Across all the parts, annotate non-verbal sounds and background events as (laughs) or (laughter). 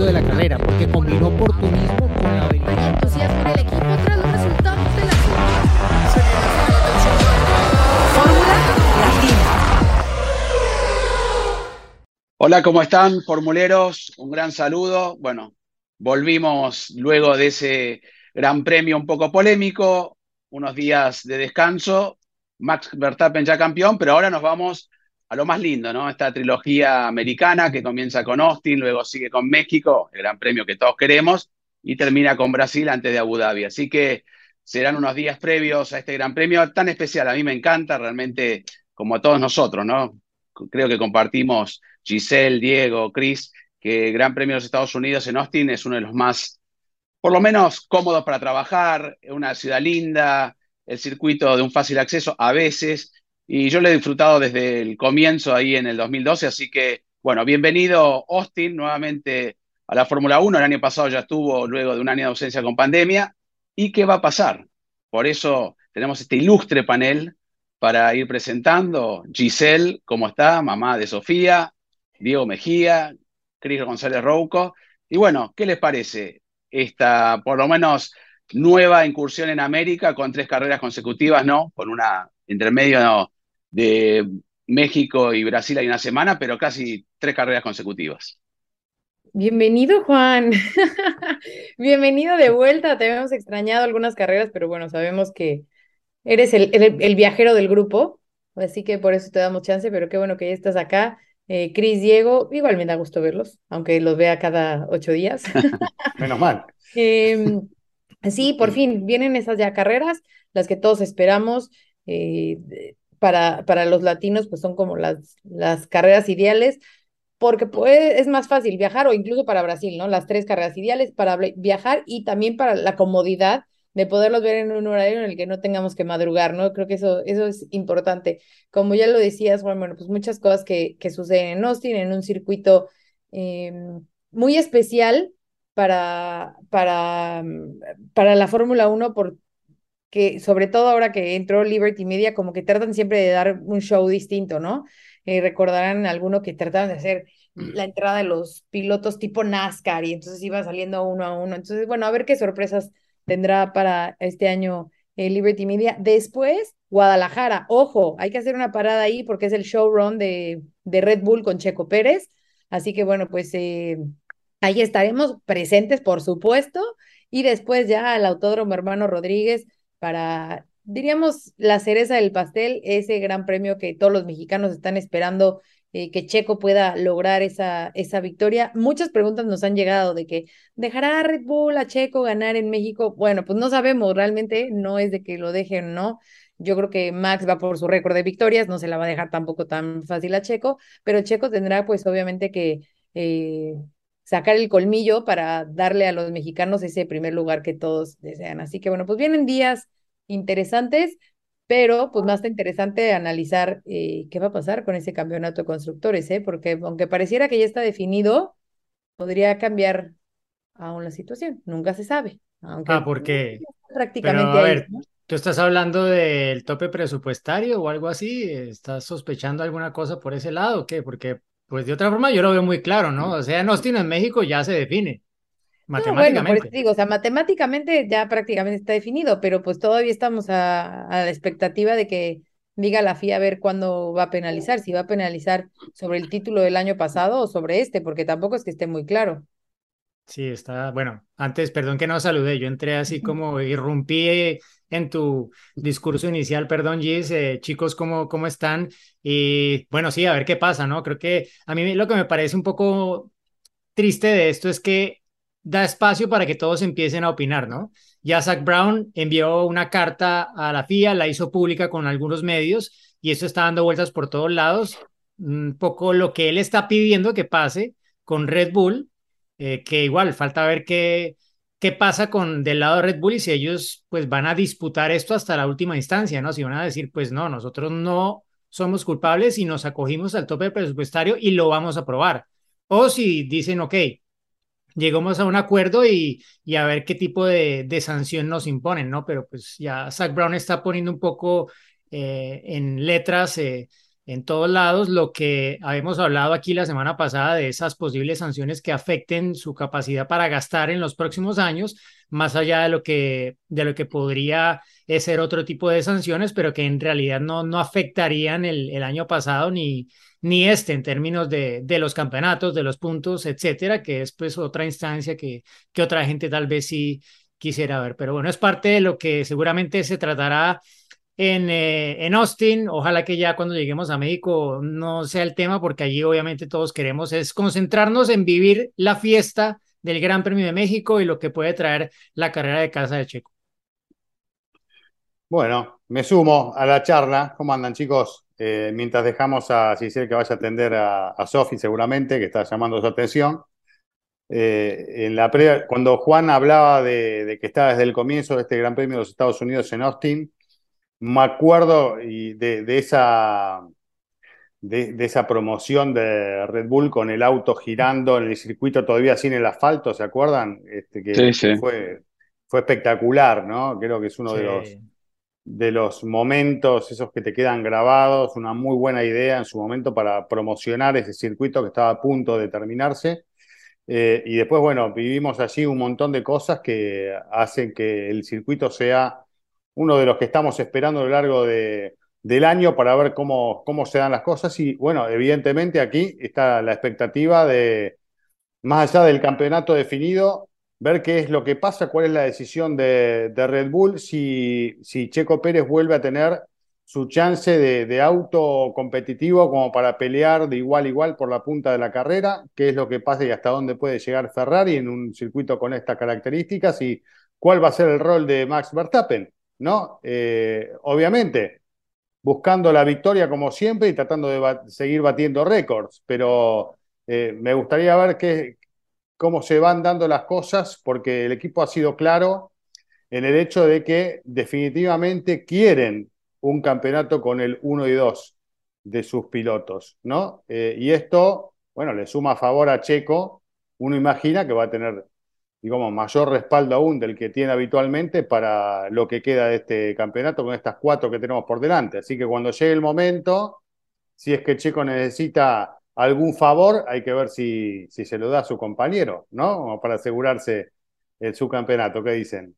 éxito de la carrera, porque combinó oportunismo con la habilidad. Hay entusiasmo en el equipo tras los resultados de la Fórmula Latina. Hola, ¿cómo están, formuleros? Un gran saludo. Bueno, volvimos luego de ese gran premio un poco polémico, unos días de descanso. Max Verstappen ya campeón, pero ahora nos vamos a lo más lindo, ¿no? Esta trilogía americana que comienza con Austin, luego sigue con México, el gran premio que todos queremos, y termina con Brasil antes de Abu Dhabi. Así que serán unos días previos a este gran premio tan especial. A mí me encanta realmente, como a todos nosotros, ¿no? Creo que compartimos Giselle, Diego, Chris, que el Gran Premio de los Estados Unidos en Austin es uno de los más, por lo menos, cómodos para trabajar, una ciudad linda, el circuito de un fácil acceso a veces, y yo lo he disfrutado desde el comienzo ahí en el 2012, así que, bueno, bienvenido Austin nuevamente a la Fórmula 1, el año pasado ya estuvo luego de un año de ausencia con pandemia, ¿y qué va a pasar? Por eso tenemos este ilustre panel para ir presentando. Giselle, ¿cómo está? Mamá de Sofía, Diego Mejía, Cris González Rouco. Y bueno, ¿qué les parece esta, por lo menos, nueva incursión en América con tres carreras consecutivas, ¿no? Con una intermedio. De México y Brasil hay una semana, pero casi tres carreras consecutivas. Bienvenido, Juan. (laughs) Bienvenido de vuelta. Te habíamos extrañado algunas carreras, pero bueno, sabemos que eres el, el, el, viajero del grupo, así que por eso te damos chance, pero qué bueno que ya estás acá. Eh, Cris, Diego, igual me da gusto verlos, aunque los vea cada ocho días. (laughs) Menos mal. eh, sí, por fin, vienen esas ya carreras, las que todos esperamos. Eh, para, para los latinos, pues son como las, las carreras ideales, porque pues, es más fácil viajar, o incluso para Brasil, ¿no? Las tres carreras ideales para viajar y también para la comodidad de poderlos ver en un horario en el que no tengamos que madrugar, ¿no? Creo que eso, eso es importante. Como ya lo decías, Juan, bueno, pues muchas cosas que, que suceden en Austin, en un circuito eh, muy especial para, para, para la Fórmula 1, porque sobre todo ahora que entró Liberty Media, como que tratan siempre de dar un show distinto, ¿no? Eh, recordarán alguno que trataban de hacer la entrada de los pilotos tipo NASCAR y entonces iba saliendo uno a uno. Entonces, bueno, a ver qué sorpresas tendrá para este año eh, Liberty Media. Después, Guadalajara. Ojo, hay que hacer una parada ahí porque es el showrun de, de Red Bull con Checo Pérez. Así que bueno, pues eh, ahí estaremos presentes, por supuesto. Y después ya al Autódromo Hermano Rodríguez para, diríamos, la cereza del pastel, ese gran premio que todos los mexicanos están esperando eh, que Checo pueda lograr esa, esa victoria. Muchas preguntas nos han llegado de que dejará Red Bull a Checo ganar en México. Bueno, pues no sabemos realmente, no es de que lo dejen, ¿no? Yo creo que Max va por su récord de victorias, no se la va a dejar tampoco tan fácil a Checo, pero Checo tendrá pues obviamente que eh, sacar el colmillo para darle a los mexicanos ese primer lugar que todos desean. Así que bueno, pues vienen días interesantes pero pues más interesante analizar eh, qué va a pasar con ese campeonato de constructores, ¿eh? porque aunque pareciera que ya está definido, podría cambiar aún la situación, nunca se sabe. Aunque ah, porque prácticamente Pero, a ver, ¿tú estás hablando del tope presupuestario o algo así? ¿Estás sospechando alguna cosa por ese lado o qué? Porque pues de otra forma yo lo veo muy claro, ¿no? O sea, en Austin, en México, ya se define. Matemáticamente. No, bueno, digo, o sea, matemáticamente ya prácticamente está definido, pero pues todavía estamos a, a, la expectativa de que diga la FIA a ver cuándo va a penalizar, si va a penalizar sobre el título del año pasado o sobre este, porque tampoco es que esté muy claro. Sí, está, bueno, antes, perdón que no saludé, yo entré así como irrumpí en tu discurso inicial, perdón, Gis, eh, chicos, ¿cómo, ¿cómo están? Y bueno, sí, a ver qué pasa, ¿no? Creo que a mí lo que me parece un poco triste de esto es que da espacio para que todos empiecen a opinar, ¿no? Ya Zach Brown envió una carta a la FIA, la hizo pública con algunos medios y eso está dando vueltas por todos lados. Un poco lo que él está pidiendo que pase con Red Bull, eh, que igual falta ver qué, qué pasa con del lado de Red Bull y si ellos pues van a disputar esto hasta la última instancia, ¿no? Si van a decir, pues no, nosotros no somos culpables y nos acogimos al tope presupuestario y lo vamos a probar. O si dicen, ok, llegamos a un acuerdo y, y a ver qué tipo de, de, sanción nos imponen, ¿no? Pero pues ya Zach Brown está poniendo un poco eh, en letras eh, en todos lados, lo que habíamos hablado aquí la semana pasada de esas posibles sanciones que afecten su capacidad para gastar en los próximos años, más allá de lo que, de lo que podría ser otro tipo de sanciones, pero que en realidad no, no afectarían el, el año pasado ni, ni este en términos de, de, los campeonatos, de los puntos, etcétera, que es pues otra instancia que, que otra gente tal vez sí quisiera ver. Pero bueno, es parte de lo que seguramente se tratará en, eh, en Austin. Ojalá que ya cuando lleguemos a México no sea el tema, porque allí obviamente todos queremos es concentrarnos en vivir la fiesta del Gran Premio de México y lo que puede traer la carrera de casa de Checo. Bueno, me sumo a la charla. ¿Cómo andan, chicos? Eh, mientras dejamos a Cisel que vaya a atender a, a Sofi, seguramente, que está llamando su atención. Eh, en la cuando Juan hablaba de, de, que estaba desde el comienzo de este Gran Premio de los Estados Unidos en Austin, me acuerdo y de, de esa, de, de, esa promoción de Red Bull con el auto girando en el circuito todavía sin el asfalto, ¿se acuerdan? Este, que sí, sí. Fue, fue espectacular, ¿no? Creo que es uno sí. de, los, de los momentos, esos que te quedan grabados, una muy buena idea en su momento para promocionar ese circuito que estaba a punto de terminarse. Eh, y después, bueno, vivimos allí un montón de cosas que hacen que el circuito sea uno de los que estamos esperando a lo largo de, del año para ver cómo, cómo se dan las cosas. Y bueno, evidentemente aquí está la expectativa de, más allá del campeonato definido, ver qué es lo que pasa, cuál es la decisión de, Red Bull, si, si, Checo Pérez vuelve a tener su chance de, de, auto competitivo como para pelear de igual a igual por la punta de la carrera, qué es lo que pasa y hasta dónde puede llegar Ferrari en un circuito con estas características y cuál va a ser el rol de Max Verstappen. ¿No? Eh, obviamente, buscando la victoria como siempre y tratando de seguir batiendo récords, pero eh, me gustaría ver qué, cómo se van dando las cosas, porque el equipo ha sido claro en el hecho de que definitivamente quieren un campeonato con el 1 y 2 de sus pilotos, ¿no? Eh, y esto, bueno, le suma a favor a Checo, uno imagina que va a tener digamos, mayor respaldo aún del que tiene habitualmente para lo que queda de este campeonato con estas cuatro que tenemos por delante. Así que cuando llegue el momento, si es que Checo necesita algún favor, hay que ver si, si se lo da a su compañero, ¿no? Para asegurarse el subcampeonato. ¿Qué dicen?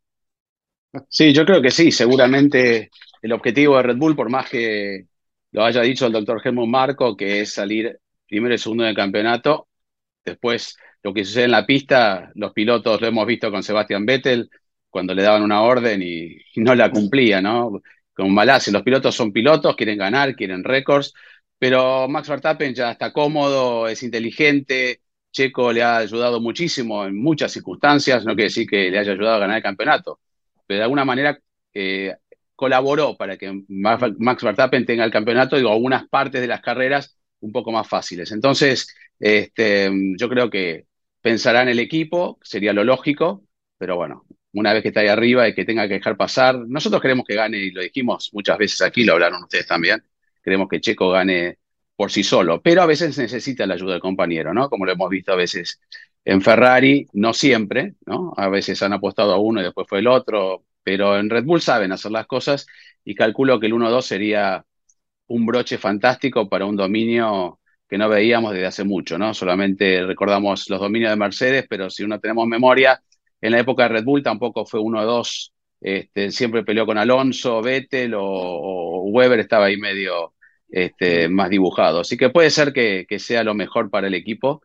Sí, yo creo que sí. Seguramente el objetivo de Red Bull, por más que lo haya dicho el doctor Helmut Marco, que es salir primero y segundo del campeonato, después lo que sucede en la pista, los pilotos lo hemos visto con Sebastian Vettel, cuando le daban una orden y, no la cumplía, ¿no? Con Malasia, los pilotos son pilotos, quieren ganar, quieren récords, pero Max Verstappen ya está cómodo, es inteligente, Checo le ha ayudado muchísimo en muchas circunstancias, no quiere decir que le haya ayudado a ganar el campeonato, pero de alguna manera eh, colaboró para que Max Verstappen tenga el campeonato y algunas partes de las carreras un poco más fáciles. Entonces, este, yo creo que pensará en el equipo, sería lo lógico, pero bueno, una vez que está ahí arriba y que tenga que dejar pasar, nosotros queremos que gane, y lo dijimos muchas veces aquí, lo hablaron ustedes también, queremos que Checo gane por sí solo, pero a veces necesita la ayuda del compañero, ¿no? Como lo hemos visto a veces en Ferrari, no siempre, ¿no? A veces han apostado a uno y después fue el otro, pero en Red Bull saben hacer las cosas y calculo que el 1-2 sería un broche fantástico para un dominio que no veíamos desde hace mucho, ¿no? Solamente recordamos los dominios de Mercedes, pero si uno tenemos memoria, en la época de Red Bull tampoco fue uno o dos, este, siempre peleó con Alonso, Vettel o, o, Weber estaba ahí medio este, más dibujado. Así que puede ser que, que sea lo mejor para el equipo,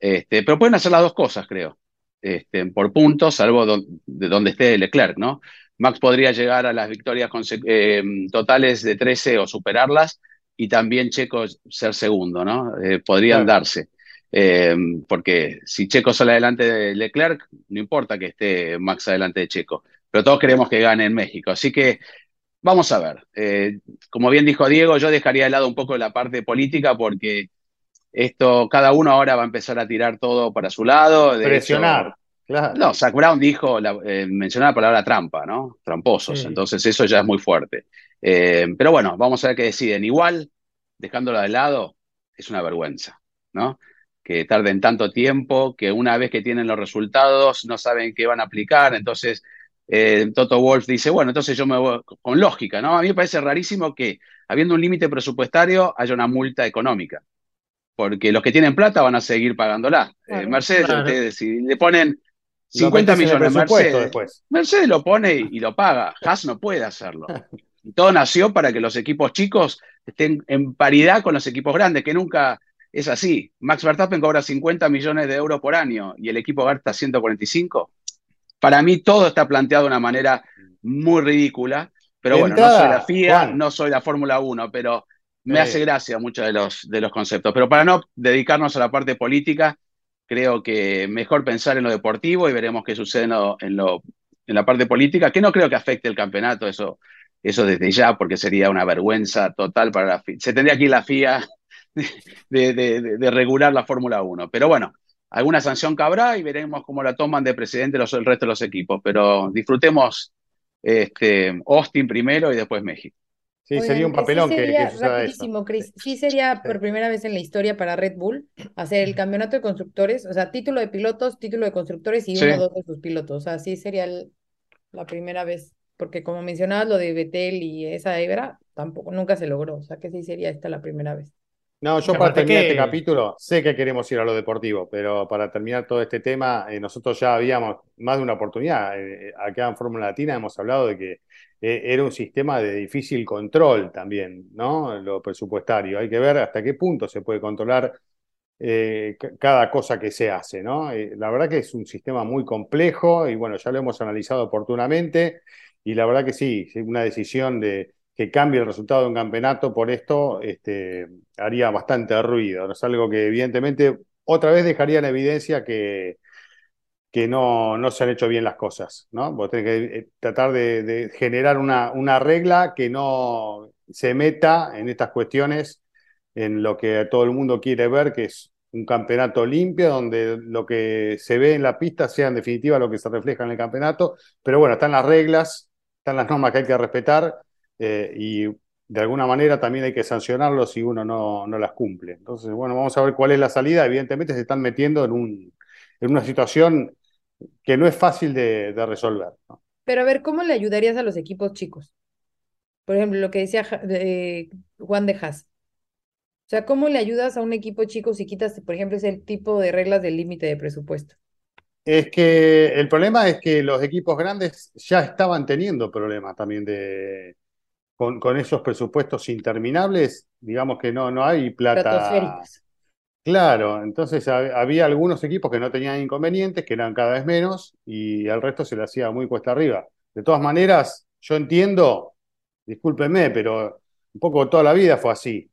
este, pero pueden hacer las dos cosas, creo, este, por puntos, salvo de donde esté Leclerc, ¿no? Max podría llegar a las victorias eh, totales de 13 o superarlas, y también Checo ser segundo, ¿no? Eh, podrían claro. darse. Eh, porque si Checo sale adelante de Leclerc, no importa que esté Max adelante de Checo, pero todos queremos que gane en México. Así que vamos a ver. Eh, como bien dijo Diego, yo dejaría de lado un poco la parte política porque esto, cada uno ahora va a empezar a tirar todo para su lado. De Presionar. Hecho, claro. No, Zach Brown dijo, la, eh, mencionó la palabra trampa, ¿no? Tramposos. Sí. Entonces eso ya es muy fuerte. Eh, pero bueno, vamos a ver qué deciden. Igual, dejándolo de lado, es una vergüenza, ¿no? Que tarden tanto tiempo, que una vez que tienen los resultados no saben qué van a aplicar. Entonces, eh, Toto Wolf dice, bueno, entonces yo me voy con lógica, ¿no? A mí me parece rarísimo que habiendo un límite presupuestario, haya una multa económica. Porque los que tienen plata van a seguir pagándola. Eh, Mercedes, si le ponen 50 millones Mercedes, después. Mercedes lo pone y, lo paga. Haas no puede hacerlo. (laughs) Y todo nació para que los equipos chicos estén en paridad con los equipos grandes, que nunca es así. Max Verstappen cobra 50 millones de euros por año y el equipo gasta 145. Para mí todo está planteado de una manera muy ridícula, pero bueno, no soy la FIA, no soy la Fórmula 1, pero me hace gracia muchos de los, de los conceptos. Pero para no dedicarnos a la parte política, creo que mejor pensar en lo deportivo y veremos qué sucede en, lo, en, la parte política, que no creo que afecte el campeonato, eso, eso desde ya, porque sería una vergüenza total para la FIA. Se tendría aquí la FIA (laughs) de, de, regular la Fórmula 1. Pero bueno, alguna sanción cabrá y veremos cómo la toman de presidente los, el resto de los equipos. Pero disfrutemos este, Austin primero y después México. Sí, sería un papelón que, rapidísimo, Chris. Sí sería por primera vez en la historia para Red Bull hacer el campeonato de constructores, o sea, título de pilotos, título de constructores y uno o dos de sus pilotos. O sea, sí sería la primera vez, porque como mencionabas lo de Betel y esa Ibera, tampoco, nunca se logró. O sea, que sí sería esta la primera vez. No, yo para terminar este capítulo, sé que queremos ir a lo deportivo, pero para terminar todo este tema, eh, nosotros ya habíamos más de una oportunidad. Eh, acá en Fórmula Latina hemos hablado de que eh, era un sistema de difícil control también, ¿no? Lo presupuestario. Hay que ver hasta qué punto se puede controlar cada cosa que se hace, ¿no? la verdad que es un sistema muy complejo y bueno, ya lo hemos analizado oportunamente y la verdad que sí, una decisión de que cambie el resultado de un campeonato por esto este, haría bastante ruido. Es algo que evidentemente otra vez dejaría en evidencia que, que no, no se han hecho bien las cosas. ¿no? Vos tenés que eh, tratar de, generar una, una, regla que no se meta en estas cuestiones, en lo que todo el mundo quiere ver, que es un campeonato limpio, donde lo que se ve en la pista sea en definitiva lo que se refleja en el campeonato. Pero bueno, están las reglas, están las normas que hay que respetar eh, y de alguna manera también hay que sancionarlo si uno no, no, las cumple. Entonces, bueno, vamos a ver cuál es la salida. Evidentemente se están metiendo en, un, en una situación que no es fácil de, resolver. Pero a ver, ¿cómo le ayudarías a los equipos chicos? Por ejemplo, lo que decía Juan de Haas. O sea, ¿cómo le ayudas a un equipo chico si quitas, por ejemplo, ese tipo de reglas del límite de presupuesto? Es que el problema es que los equipos grandes ya estaban teniendo problemas también de, con, esos presupuestos interminables, digamos que no, no hay plata. Claro, entonces había algunos equipos que no tenían inconvenientes, que eran cada vez menos, y al resto se le hacía muy cuesta arriba. De todas maneras, yo entiendo, discúlpenme, pero un poco toda la vida fue así.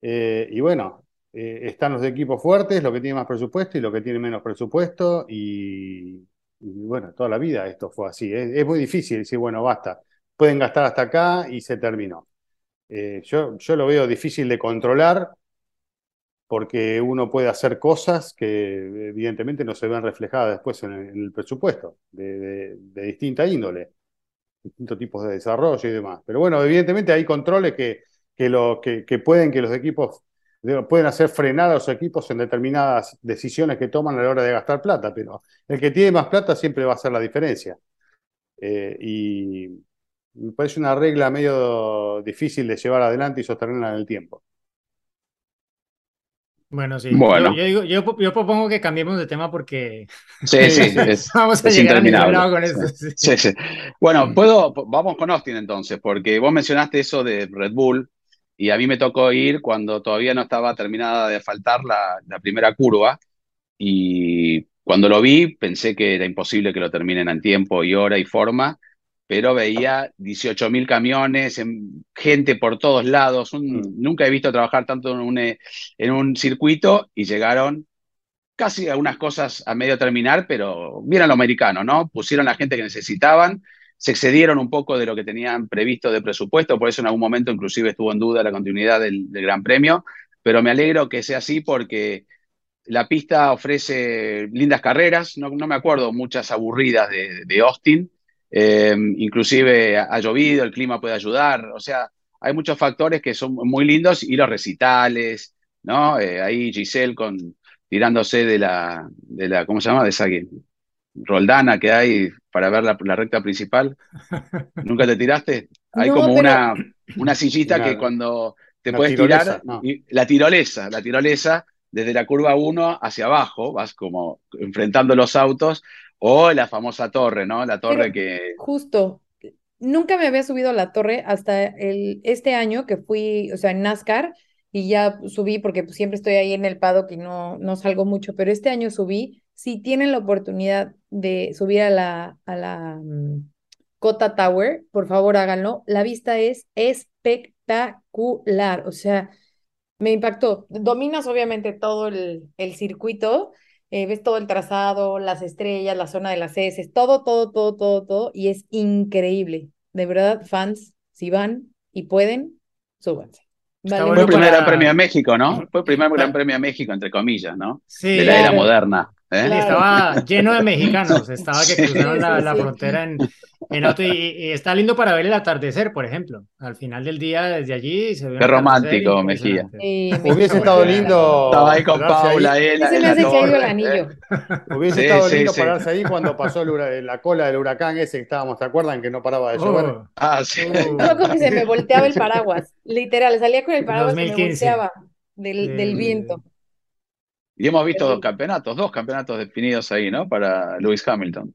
Eh, y bueno, eh, están los equipos fuertes, los que tienen más presupuesto y los que tienen menos presupuesto, y, bueno, toda la vida esto fue así. es muy difícil decir, bueno, basta pueden gastar hasta acá y se terminó. Eh, yo, yo lo veo difícil de controlar porque uno puede hacer cosas que evidentemente no se ven reflejadas después en el, presupuesto, de, distinta índole, distintos tipos de desarrollo y demás. Pero bueno, evidentemente hay controles que, que, lo, que, que pueden que los equipos pueden hacer frenar a los equipos en determinadas decisiones que toman a la hora de gastar plata, pero el que tiene más plata siempre va a hacer la diferencia. Eh, y, me parece una regla medio difícil de llevar adelante y sostenerla en el tiempo. Bueno, sí. Bueno. Yo, yo, propongo que cambiemos de tema porque sí, sí, (laughs) vamos a llegar a con esto. Sí. sí. Bueno, puedo, vamos con Austin entonces, porque vos mencionaste eso de Red Bull y a mí me tocó ir cuando todavía no estaba terminada de faltar la, la primera curva y cuando lo vi pensé que era imposible que lo terminen en tiempo y hora y forma pero veía 18.000 camiones, gente por todos lados. Mm. Nunca he visto trabajar tanto en un, eh, en un circuito y llegaron casi algunas cosas a medio terminar, pero bien lo americano, ¿no? Pusieron la gente que necesitaban, se excedieron un poco de lo que tenían previsto de presupuesto, por eso en algún momento inclusive estuvo en duda la continuidad del, Gran Premio, pero me alegro que sea así porque la pista ofrece lindas carreras, no, me acuerdo muchas aburridas de, de Austin, eh, inclusive ha llovido, el clima puede ayudar, o sea, hay muchos factores que son muy lindos y los recitales, ¿no? Eh, ahí Giselle con, tirándose de la, de la, ¿cómo se llama? De esa roldana que hay para ver la, recta principal. (laughs) ¿Nunca te tiraste? Hay como una, una sillita que cuando te puedes tirolesa, tirar, no. y la tirolesa, la tirolesa desde la curva 1 hacia abajo, vas como enfrentando los autos, o la famosa torre, ¿no? La torre Pero- que... Justo, nunca me había subido a la torre hasta el, este año que fui, o sea, en NASCAR, y ya subí porque pues, siempre estoy ahí en el paddock y no, no salgo mucho, pero este año subí. Si tienen la oportunidad de subir a la, a la mm, Cota Tower, por favor háganlo. La vista es espectacular, o sea, me impactó. Dominas obviamente todo el, el circuito, eh, ves todo el trazado, las estrellas, la zona de las heces, todo, todo, todo, todo, todo, y es increíble. De verdad, fans, si van y pueden, súbanse. Vale Fue el primer para- Gran Premio de México, ¿no? (laughs) Fue el primer Gran Premio de México, entre comillas, ¿no? Sí, De la era moderna. ¿Eh? Claro. estaba lleno de mexicanos, estaba que (laughs) Sí. cruzaron la, Sí, la sí. frontera en, en auto y, y está lindo para ver el atardecer, por ejemplo. Al final del día, desde allí se ve Qué romántico, impresionante. Sí, Hubiese estado lindo. Estaba ahí con pararse ahí. Paula, él, en me la hace caído el torre, ¿eh? anillo. Hubiese Sí, estado sí, lindo sí. pararse ahí cuando pasó el la cola del huracán ese que estábamos, ¿te acuerdan? Que no paraba de llover. Oh, Ah, sí. uh, que se me volteaba el paraguas, literal, salía con el paraguas y me 2015. volteaba del, viento. Y hemos visto dos campeonatos, dos campeonatos definidos ahí, ¿no? Para Lewis Hamilton.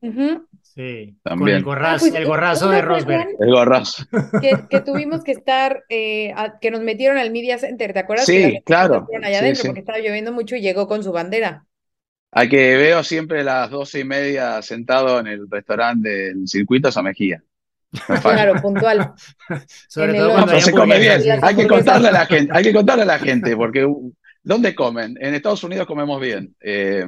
Sí, con También. el gorrazo, Ah, pues, el gorrazo ¿no de Rosberg. El gorrazo. que, que tuvimos que estar, eh, a- que nos metieron al Media Center, ¿te acuerdas? Sí, que claro. allá Sí, adentro sí. porque estaba lloviendo mucho y llegó con su bandera. Al que veo siempre a las doce y media sentado en el restaurante del circuito a Mejía. No. Claro, puntual. (laughs) Sobre En todo cuando No, se come bien. Hay que contarle a la gente, hay que contarle a la gente, porque ¿dónde comen? En Estados Unidos comemos bien. Eh,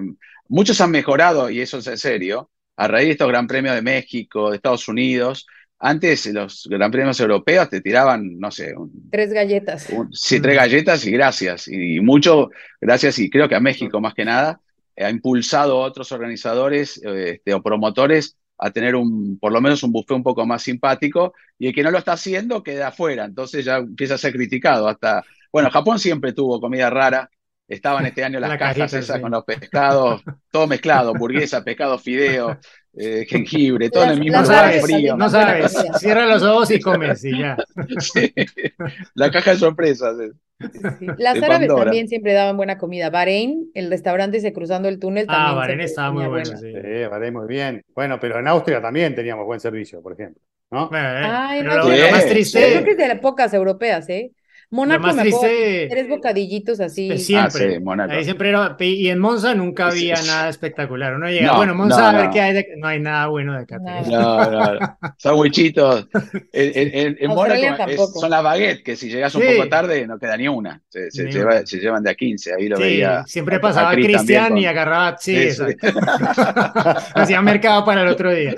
muchos han mejorado, y eso es en serio, a raíz de estos Gran Premios de México, de Estados Unidos. Antes los Gran Premios europeos te tiraban, no sé, un, Tres galletas. un- sí, tres galletas y gracias. Y mucho gracias, y creo que a México más que nada, ha impulsado a otros organizadores este, o promotores a tener un, por lo menos un buffet un poco más simpático, y el que no lo está haciendo queda afuera, entonces ya empieza a ser criticado. Hasta, bueno, Japón siempre tuvo comida rara, estaban este año las La cajas cajita, esas sí. con los pescados, todo mezclado, hamburguesa, pescado, fideo, eh, jengibre, todo en el mismo lugar sabes, frío. no sabes. Cierra los ojos y comes y ya. Sí. La caja de sorpresas. eh. Sí. Las árabes Pandora. también siempre daban buena comida. Bahrein, el restaurante ese cruzando el túnel Ah, también Bahrein siempre estaba muy bueno, sí. Sí, vale, muy bien. Bueno, pero en Austria también teníamos buen servicio, por ejemplo. ¿no? Eh, Ay, pero no, lo, lo más sí. Yo creo triste, que es de las pocas europeas, ¿eh? Mónaco me tres bocadillitos así. pues, Ah, siempre. sí, Mónaco. Ahí siempre era, y en Monza nunca había sí. nada espectacular. Uno llega, No, bueno, Monza no, a ver no. qué hay de, no hay nada bueno de acá. Nada. No, no, no. En, en- Mónaco es- son las baguettes, que si llegas un Sí. poco tarde no queda ni una. Se, se Ni lleva- una. se llevan de a 15. Ahí lo Sí, veía. siempre a- pasaba Cristian y agarraba, sí, Sí, sí. exacto. (laughs) Hacía mercado para el otro día.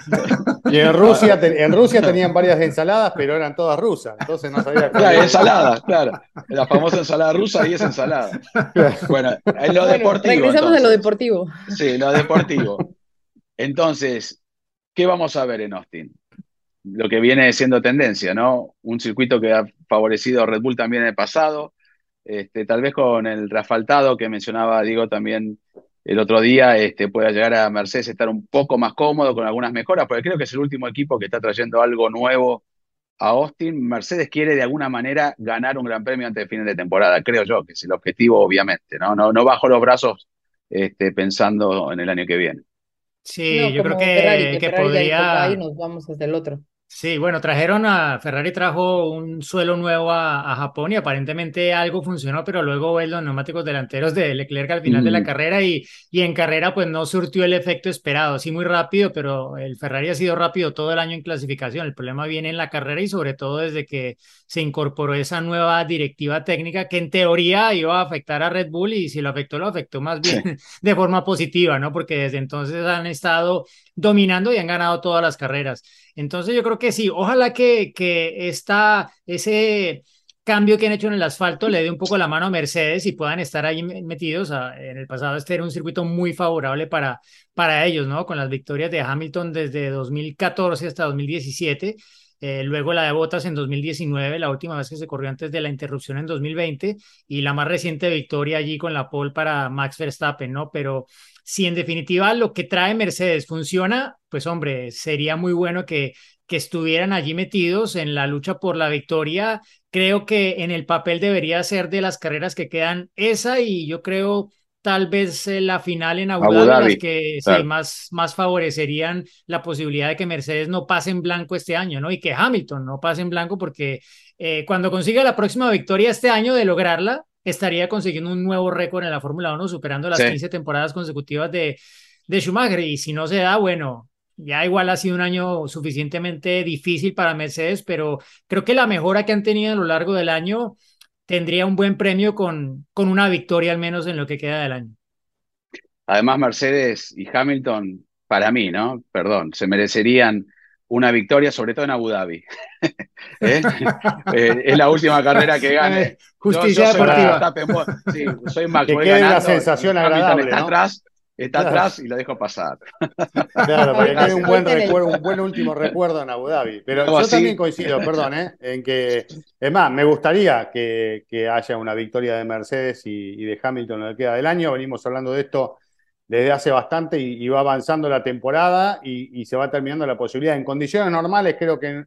Y en Rusia, en Rusia tenían varias ensaladas, pero eran todas rusas. Entonces no sabía cuál Claro, era. ensalada, claro. La famosa ensalada rusa y es ensalada. Bueno, en lo Bueno, deportivo. regresamos a lo entonces. deportivo. Sí, lo deportivo. Entonces, ¿qué vamos a ver en Austin? Lo que viene siendo tendencia, ¿no? Un circuito que ha favorecido a Red Bull también en el pasado, este, tal vez con el reasfaltado que mencionaba Diego también el otro día, este, pueda llegar a Mercedes a estar un poco más cómodo con algunas mejoras, porque creo que es el último equipo que está trayendo algo nuevo a Austin. Mercedes quiere de alguna manera ganar un gran premio antes de final de temporada, creo yo, que es el objetivo, obviamente, ¿no? No, no bajo los brazos este, pensando en el año que viene. Sí, No, yo creo que, Ferrari, que Ferrari podría. "Ahí nos vamos hasta el otro. Sí, bueno, trajeron a Ferrari trajo un suelo nuevo a, a Japón y aparentemente algo funcionó, pero luego ves los neumáticos delanteros de Leclerc al final de la carrera y, y en carrera pues no surtió el efecto esperado. Sí, muy rápido, pero el Ferrari ha sido rápido todo el año en clasificación. El problema viene en la carrera y sobre todo desde que se incorporó esa nueva directiva técnica que en teoría iba a afectar a Red Bull y si lo afectó, lo afectó más bien (laughs) de forma positiva, ¿no? Porque desde entonces han estado dominando y han ganado todas las carreras. Entonces yo creo que sí, ojalá que, que esta, ese cambio que han hecho en el asfalto le dé un poco la mano a Mercedes y puedan estar ahí metidos. En el pasado este era un circuito muy favorable para, para ellos, ¿no? Con las victorias de Hamilton desde 2014 hasta 2017. Eh, luego la de Bottas en 2019, la última vez que se corrió antes de la interrupción en 2020, y la más reciente victoria allí con la pole para Max Verstappen, ¿no? Pero si en definitiva lo que trae Mercedes funciona, pues hombre, sería muy bueno que, que estuvieran allí metidos en la lucha por la victoria creo que en el papel debería ser de las carreras que quedan esa y yo creo tal vez eh, la final en Abu, Dhabi, las que más, más favorecerían la posibilidad de que Mercedes no pase en blanco este año, ¿no? Y que Hamilton no pase en blanco porque eh, cuando consiga la próxima victoria este año de lograrla, estaría consiguiendo un nuevo récord en la Fórmula 1, superando las 15 temporadas consecutivas de, de Schumacher. Y si no se da, bueno, ya igual ha sido un año suficientemente difícil para Mercedes, pero creo que la mejora que han tenido a lo largo del año tendría un buen premio con, con una victoria al menos en lo que queda del año. Además, Mercedes y Hamilton, para mí, ¿no? Perdón, se merecerían una victoria, sobre todo en Abu Dhabi. (laughs) ¿Eh? Eh, es la última carrera que gane. Justicia deportiva. sí, soy Max, que quede la sensación agradable, está atrás está atrás y lo dejo pasar. (laughs) Claro, porque hay un buen recuerdo, un buen último recuerdo en Abu Dhabi. Pero yo también coincido, perdón, ¿eh? en que, es más, me gustaría que, haya una victoria de Mercedes y, de Hamilton en lo que queda del año. Venimos hablando de esto desde hace bastante y, va avanzando la temporada y, se va terminando la posibilidad. En condiciones normales creo que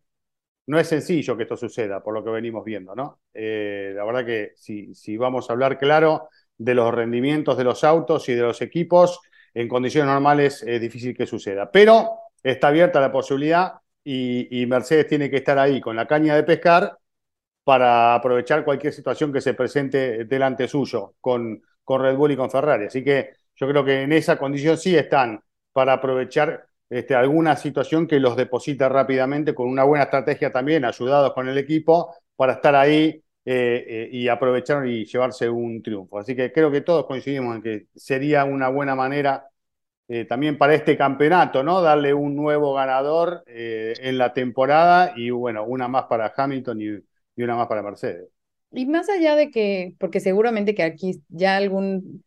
no es sencillo que esto suceda, por lo que venimos viendo, ¿no? Eh, la verdad que si, vamos a hablar claro, de los rendimientos de los autos y de los equipos, en condiciones normales es difícil que suceda. Pero está abierta la posibilidad y, Mercedes tiene que estar ahí con la caña de pescar para aprovechar cualquier situación que se presente delante suyo con, con Red Bull y con Ferrari. Así que yo creo que en esa condición sí están para aprovechar este, alguna situación que los deposita rápidamente con una buena estrategia también, ayudados con el equipo, para estar ahí eh, eh, y aprovecharon y llevarse un triunfo. Así que creo que todos coincidimos en que sería una buena manera eh, también para este campeonato, ¿no? Darle un nuevo ganador en la temporada y bueno, una más para Hamilton y, una más para Mercedes. Y más allá de que, porque seguramente que aquí ya algún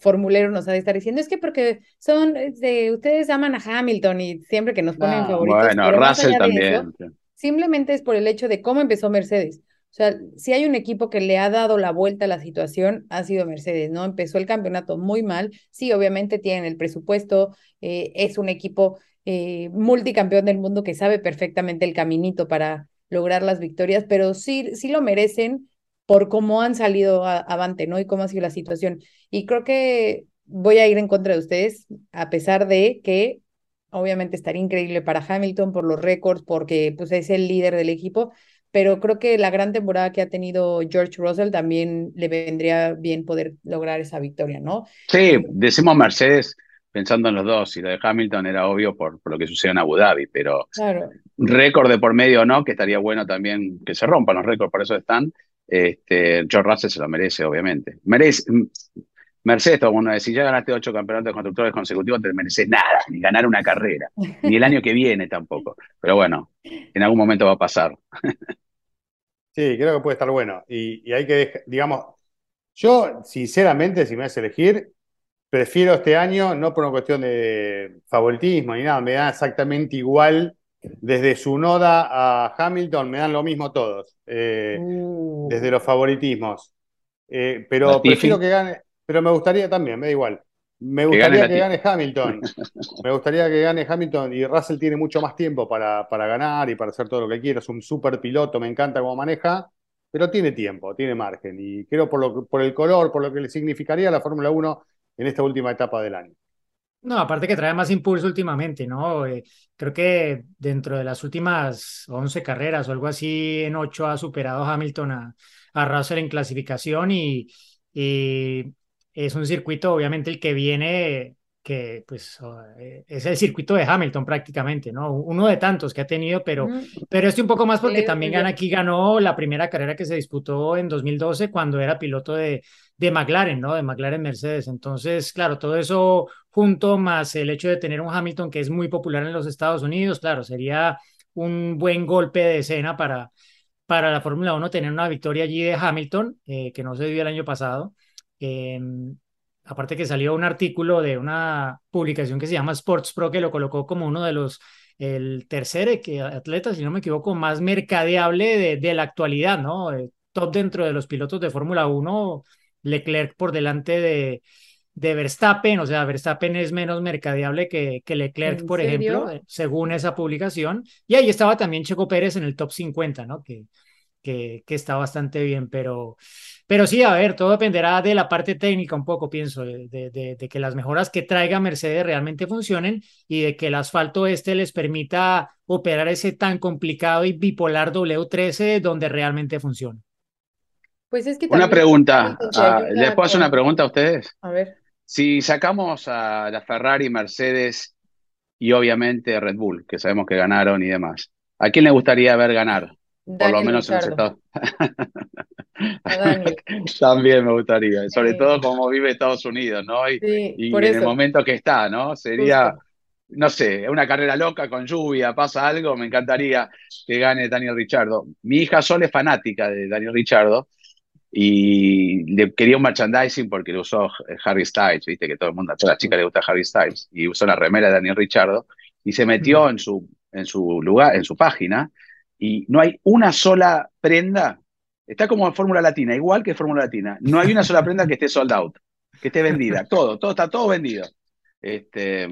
formulero nos ha de estar diciendo, es que porque son, de, ustedes aman a Hamilton y siempre que nos ponen favoritos. Bueno, Russell también. Simplemente es por el hecho de cómo empezó Mercedes. O sea, si hay un equipo que le ha dado la vuelta a la situación, ha sido Mercedes, ¿no? Empezó el campeonato muy mal. Sí, obviamente tienen el presupuesto, eh, es un equipo eh, multicampeón del mundo que sabe perfectamente el caminito para lograr las victorias, pero sí, sí lo merecen por cómo han salido avante, ¿no? Y cómo ha sido la situación. Y creo que voy a ir en contra de ustedes, a pesar de que obviamente estaría increíble para Hamilton por los récords, porque pues es el líder del equipo, pero creo que la gran temporada que ha tenido George Russell también le vendría bien poder lograr esa victoria, ¿no? Sí, decimos Mercedes pensando en los dos, y lo de Hamilton era obvio por, por lo que sucedió en Abu Dhabi, pero claro. récord de por medio no, que estaría bueno también que se rompan los récords, por eso están. Este, George Russell se lo merece, obviamente. Merece, Mercedes, como uno decía, ya ganaste ocho campeonatos de constructores consecutivos, te mereces nada, ni ganar una carrera, ni el año que viene tampoco. Pero bueno, en algún momento va a pasar. Sí, creo que puede estar bueno. Y, hay que, digamos, yo sinceramente, si me hace elegir, prefiero este año, no por una cuestión de favoritismo ni nada, me da exactamente igual. Desde su noda a Hamilton me dan lo mismo todos, eh, uh. desde los favoritismos. Eh, pero prefiero que gane, pero me gustaría también, me da igual. Me gustaría que gane, Hamilton. Me gustaría que gane Hamilton y Russell tiene mucho más tiempo para, para ganar y para hacer todo lo que quiera. Es un super piloto, me encanta cómo maneja, pero tiene tiempo, tiene margen. Y creo por, lo, por el color, por lo que le significaría la Fórmula 1 en esta última etapa del año. No, aparte que trae más impulso últimamente, ¿no? Eh, creo que dentro de las últimas 11 carreras o algo así, en 8 ha superado Hamilton a, a Russell en clasificación y es un circuito, obviamente, el que viene, que pues eh, es el circuito de Hamilton prácticamente, ¿no? Uno de tantos que ha tenido, pero, pero este un poco más porque también aquí ganó la primera carrera que se disputó en 2012 cuando era piloto de, de McLaren, ¿no? De McLaren Mercedes. Entonces, claro, todo eso junto más el hecho de tener un Hamilton que es muy popular en los Estados Unidos, claro, sería un buen golpe de escena para, para la Fórmula 1 tener una victoria allí de Hamilton, eh, que no se dio el año pasado. Em, aparte que salió un artículo de una publicación que se llama Sports Pro que lo colocó como uno de los, el tercer atleta, si no me equivoco, más mercadeable de, de la actualidad, ¿no? Eh, top dentro de los pilotos de Fórmula 1, Leclerc por delante de, de Verstappen, o sea, Verstappen es menos mercadeable que, que Leclerc, por ejemplo, eh, según esa publicación. Y ahí estaba también Checo Pérez en el top 50, ¿no? Que, que, que está bastante bien, pero, pero sí, a ver, todo dependerá de la parte técnica un poco, pienso, de, de, de, que las mejoras que traiga Mercedes realmente funcionen y de que el asfalto este les permita operar ese tan complicado y bipolar W13 donde realmente funcione. Pues es que una pregunta, ¿les puedo hacer una pregunta a ustedes? A ver. Si sacamos a la Ferrari, Mercedes y obviamente Red Bull, que sabemos que ganaron y demás, ¿a quién le gustaría ver ganar? Por lo menos en los Estados (laughs) También me gustaría, sobre todo como vive Estados Unidos, ¿no? Y, en el momento que está, ¿no? Sería, no sé, una carrera loca con lluvia, pasa algo, me encantaría que gane Daniel Richardo. Mi hija Sol es fanática de Daniel Richardo y le quería un merchandising porque le usó Harry Styles, viste que todo el mundo, a toda la chica le gusta Harry Styles, y usó la remera de Daniel Richardo y se metió en su, en su lugar, en su página y no hay una sola prenda, está como en Fórmula Latina, igual que Fórmula Latina, no hay una sola prenda que esté sold out, que esté vendida, todo, todo está todo vendido. Este,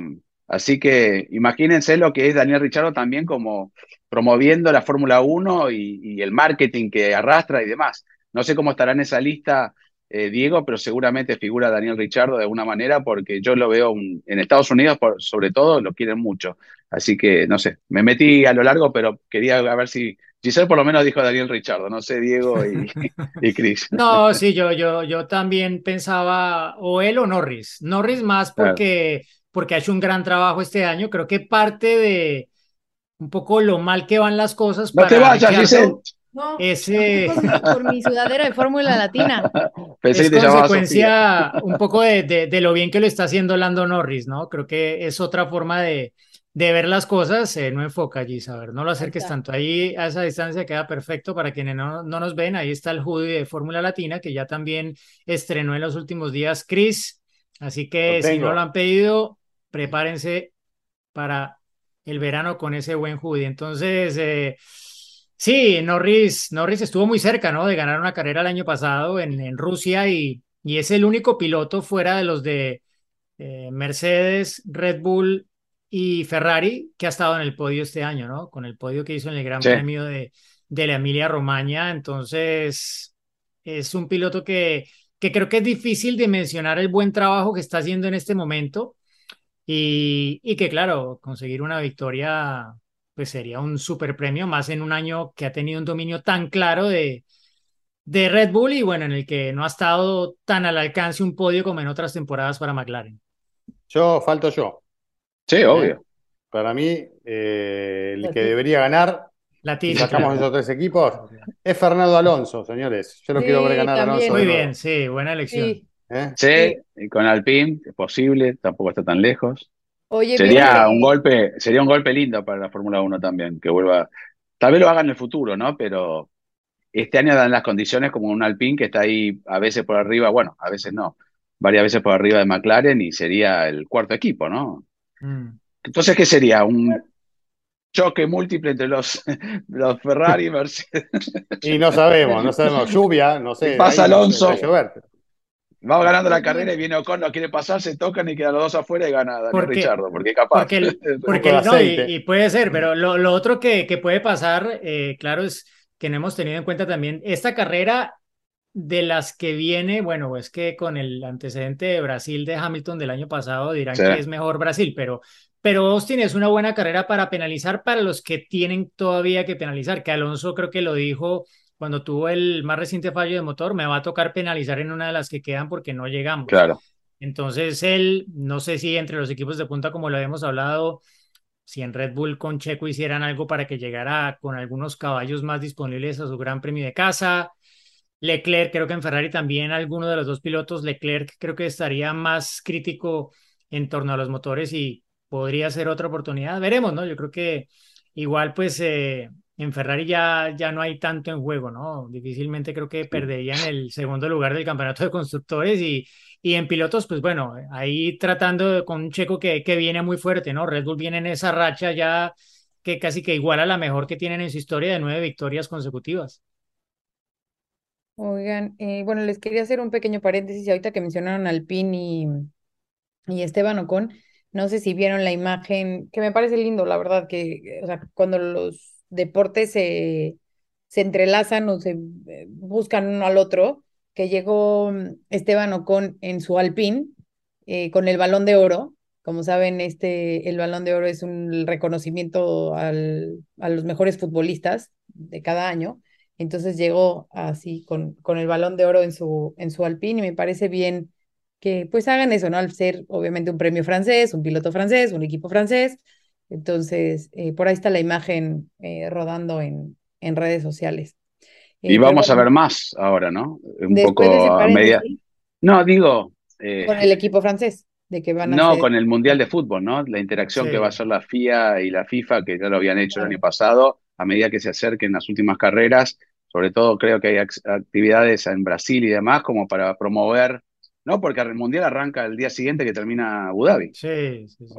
así que imagínense lo que es Daniel Richardo también como promoviendo la Fórmula 1 y, el marketing que arrastra y demás. No sé cómo estará en esa lista eh, Diego, pero seguramente figura Daniel Richardo de alguna manera porque yo lo veo en Estados Unidos, por, sobre todo, lo quieren mucho. Así que, no sé, me metí a lo largo, pero quería ver si Giselle por lo menos dijo Daniel Richardo, no sé, Diego y, (laughs) y Chris. No, sí, yo, yo, yo también pensaba o él o Norris. Norris más porque, porque ha hecho un gran trabajo este año. Creo que parte de un poco lo mal que van las cosas. No te vayas, Giselle. No, ese... por mi sudadera de Fórmula Latina. (laughs) es consecuencia un poco de, de, de, lo bien que lo está haciendo Lando Norris, ¿no? Creo que es otra forma de, de ver las cosas, eh, no enfoca allí, saber, no lo acerques tanto. Ahí a esa distancia queda perfecto para quienes no, no nos ven. Ahí está el hoodie de Fórmula Latina que ya también estrenó en los últimos días Chris. Así que si no lo han pedido, prepárense para el verano con ese buen hoodie. Entonces, eh, sí, Norris, Norris estuvo muy cerca, ¿no? De ganar una carrera el año pasado en, en Rusia y, y es el único piloto fuera de los de eh, Mercedes, Red Bull y Ferrari, que ha estado en el podio este año, ¿no? Con el podio que hizo en el Gran Premio de, de la Emilia Romagna. Entonces, es un piloto que, que creo que es difícil de mencionar el buen trabajo que está haciendo en este momento. Y, y que, claro, conseguir una victoria, pues sería un super premio, más en un año que ha tenido un dominio tan claro de, de Red Bull y bueno, en el que no ha estado tan al alcance un podio como en otras temporadas para McLaren. Yo, falto yo. Sí, obvio. Para mí, eh, el que debería ganar, si sacamos esos tres equipos, es Fernando Alonso, señores. Yo lo quiero ver ganar a Alonso. Muy bien, sí, buena elección. ¿Eh? Sí, y con Alpine es posible, tampoco está tan lejos. sería un golpe, sería un golpe lindo para la Fórmula 1 también, que vuelva. Tal vez lo haga en el futuro, ¿no? Pero este año dan las condiciones como un Alpine que está ahí a veces por arriba, bueno, a veces no, varias veces por arriba de McLaren y sería el cuarto equipo, ¿no? Mm. Entonces, ¿qué sería? Un choque múltiple entre los, (laughs) los Ferrari y Mercedes. Y no sabemos, no sabemos. Lluvia, no sé. pasa Alonso. Va ganando la carrera y viene Ocon, no quiere pasar, se tocan y quedan los dos afuera y gana Daniel Richardo, porque es capaz. Porque, (laughs) no, y, puede ser, pero lo, lo otro que, que, puede pasar, eh, claro, es que no hemos tenido en cuenta también esta carrera de las que viene, bueno, es que con el antecedente de Brasil de Hamilton del año pasado dirán que es mejor Brasil, pero, pero Austin es una buena carrera para penalizar para los que tienen todavía que penalizar, que Alonso creo que lo dijo cuando tuvo el más reciente fallo de motor, me va a tocar penalizar en una de las que quedan porque no llegamos. Claro. Entonces él, no sé si entre los equipos de punta, como lo habíamos hablado, si en Red Bull con Checo hicieran algo para que llegara con algunos caballos más disponibles a su gran premio de casa, Leclerc, creo que en Ferrari también alguno de los dos pilotos, Leclerc creo que estaría más crítico en torno a los motores y podría ser otra oportunidad. Veremos, ¿no? Yo creo que igual pues eh, en Ferrari ya, ya no hay tanto en juego, ¿no? Difícilmente creo que perderían el segundo lugar del campeonato de constructores y, y en pilotos, pues bueno, ahí tratando con un checo que, que viene muy fuerte, ¿no? Red Bull viene en esa racha ya que casi que igual a la mejor que tienen en su historia de nueve victorias consecutivas. Oigan, eh, bueno, les quería hacer un pequeño paréntesis ahorita que mencionaron al PIN y, y Esteban Ocon. No sé si vieron la imagen, que me parece lindo, la verdad, que o sea, cuando los deportes se, se entrelazan o se eh, buscan uno al otro, que llegó mm, Esteban Ocon en su Alpine eh, con el balón de oro. Como saben, este, el balón de oro es un reconocimiento al, a los mejores futbolistas de cada año. Entonces llegó así con, con el balón de oro en su, en su Alpine y me parece bien que pues hagan eso, ¿no? Al ser obviamente un premio francés, un piloto francés, un equipo francés. Entonces, eh, por ahí está la imagen eh, rodando en, en redes sociales. y vamos a ver más ahora, ¿no? Un poco a media. No, digo, eh, con el equipo francés, de que van a No, con el Mundial de Fútbol, ¿no? La interacción que va a hacer la FIA y la FIFA, que ya lo habían hecho el año pasado, a medida que se acerquen las últimas carreras, sobre todo creo que hay actividades en Brasil y demás como para promover, ¿no? Porque el Mundial arranca el día siguiente que termina Abu Dhabi. Sí, sí, sí.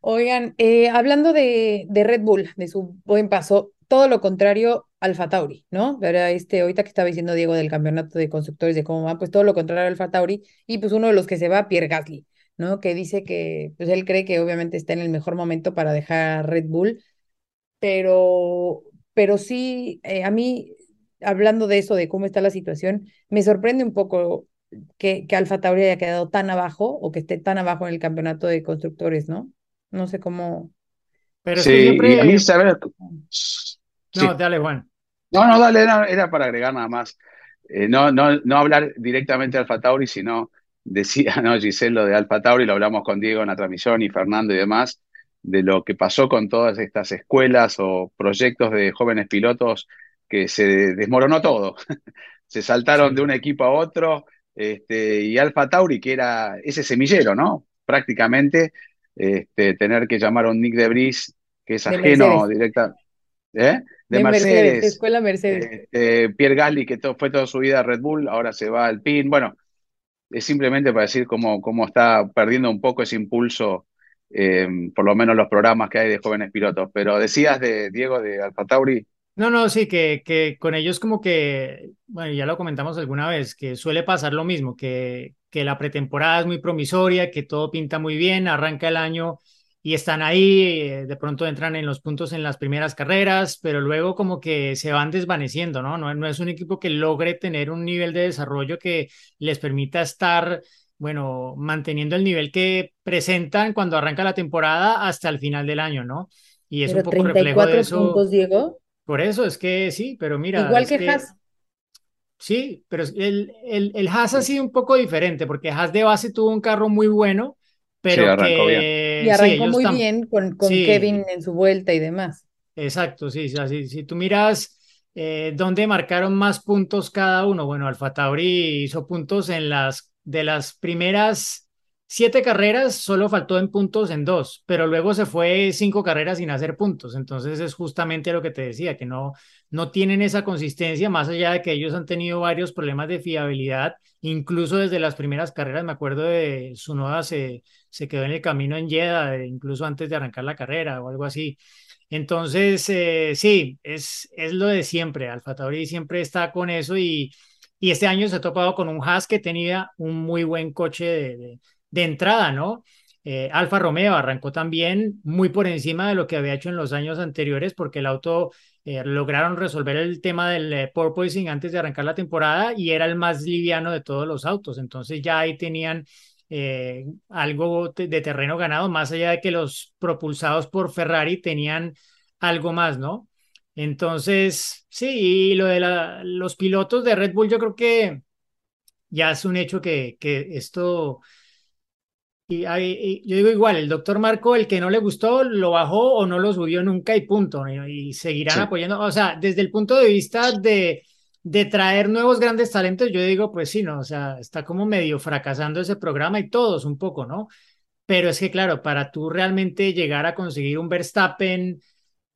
Oigan, eh, hablando de, de Red Bull, de su buen paso, todo lo contrario Alfa Tauri, ¿no? Era este, ahorita que estaba diciendo Diego del campeonato de constructores de cómo va, pues todo lo contrario Alfa Tauri, y pues uno de los que se va, Pierre Gasly, ¿no? Que dice que, pues él cree que obviamente está en el mejor momento para dejar Red Bull, pero, pero sí, eh, a mí, hablando de eso, de cómo está la situación, me sorprende un poco que, que Alfa Tauri haya quedado tan abajo o que esté tan abajo en el campeonato de constructores, ¿no? No sé cómo. Pero sí, siempre... No, dale, Juan. No, no, dale, era, para agregar nada más. Eh, no, no, no hablar directamente de Alfa Tauri, sino decía, (laughs) no, Giselle, lo de Alfa Tauri, lo hablamos con Diego en la transmisión y Fernando y demás, de lo que pasó con todas estas escuelas o proyectos de jóvenes pilotos que se desmoronó todo. (laughs) se saltaron de un equipo a otro, este, y Alfa Tauri, que era ese semillero, ¿no? Prácticamente, este, tener que llamar a un Nick de Bris que es ajeno directa. ¿eh? de, Mercedes, Escuela Mercedes. Este, Pierre Gasly, que fue toda su vida a Red Bull, ahora se va al PIN. Bueno, es simplemente para decir cómo, cómo está perdiendo un poco ese impulso, em, por lo menos los programas que hay de jóvenes pilotos. Pero decías de Diego de Alfa Tauri. No, no, sí, que, que con ellos como que, bueno, ya lo comentamos alguna vez, que suele pasar lo mismo, que, que la pretemporada es muy promisoria, que todo pinta muy bien, arranca el año y están ahí, eh, de pronto entran en los puntos en las primeras carreras, pero luego como que se van desvaneciendo, ¿no? No, no es un equipo que logre tener un nivel de desarrollo que les permita estar, bueno, manteniendo el nivel que presentan cuando arranca la temporada hasta el final del año, ¿no? Y es un poco reflejo de eso. puntos, Diego? Por eso es que sí, pero mira. Igual que, Haas. Sí, pero el, el, el Haas ha sido un poco diferente porque Haas de base tuvo un carro muy bueno pero que... Y arrancó muy bien con, con Kevin en su vuelta y demás. Exacto, sí, sí, si tú miras eh, dónde marcaron más puntos cada uno, bueno, Alfa Tauri hizo puntos en las de las primeras siete carreras, solo faltó en puntos en dos, pero luego se fue cinco carreras sin hacer puntos. Entonces es justamente lo que te decía, que no, no tienen esa consistencia, más allá de que ellos han tenido varios problemas de fiabilidad, incluso desde las primeras carreras, me acuerdo de su se, se quedó en el camino en Jeddah, incluso antes de arrancar la carrera o algo así. Entonces, eh, sí, es, es lo de siempre. Alfa Tauri siempre está con eso y, y este año se ha topado con un Haas que tenía un muy buen coche de, de, entrada, ¿no? Eh, Alfa Romeo arrancó también muy por encima de lo que había hecho en los años anteriores porque el auto eh, lograron resolver el tema del eh, porpoising antes de arrancar la temporada y era el más liviano de todos los autos. Entonces ya ahí tenían algo de terreno ganado, más allá de que los propulsados por Ferrari tenían algo más, ¿no? Entonces, sí, y lo de los pilotos de Red Bull, yo creo que ya es un hecho que, que esto... Y, yo digo igual, el doctor Marco, el que no le gustó, lo bajó o no lo subió nunca y punto. Y, seguirán apoyando. O sea, desde el punto de vista de, de traer nuevos grandes talentos, yo digo, pues sí, ¿no? O sea, está como medio fracasando ese programa y todos un poco, ¿no? Pero es que, claro, para tú realmente llegar a conseguir un Verstappen,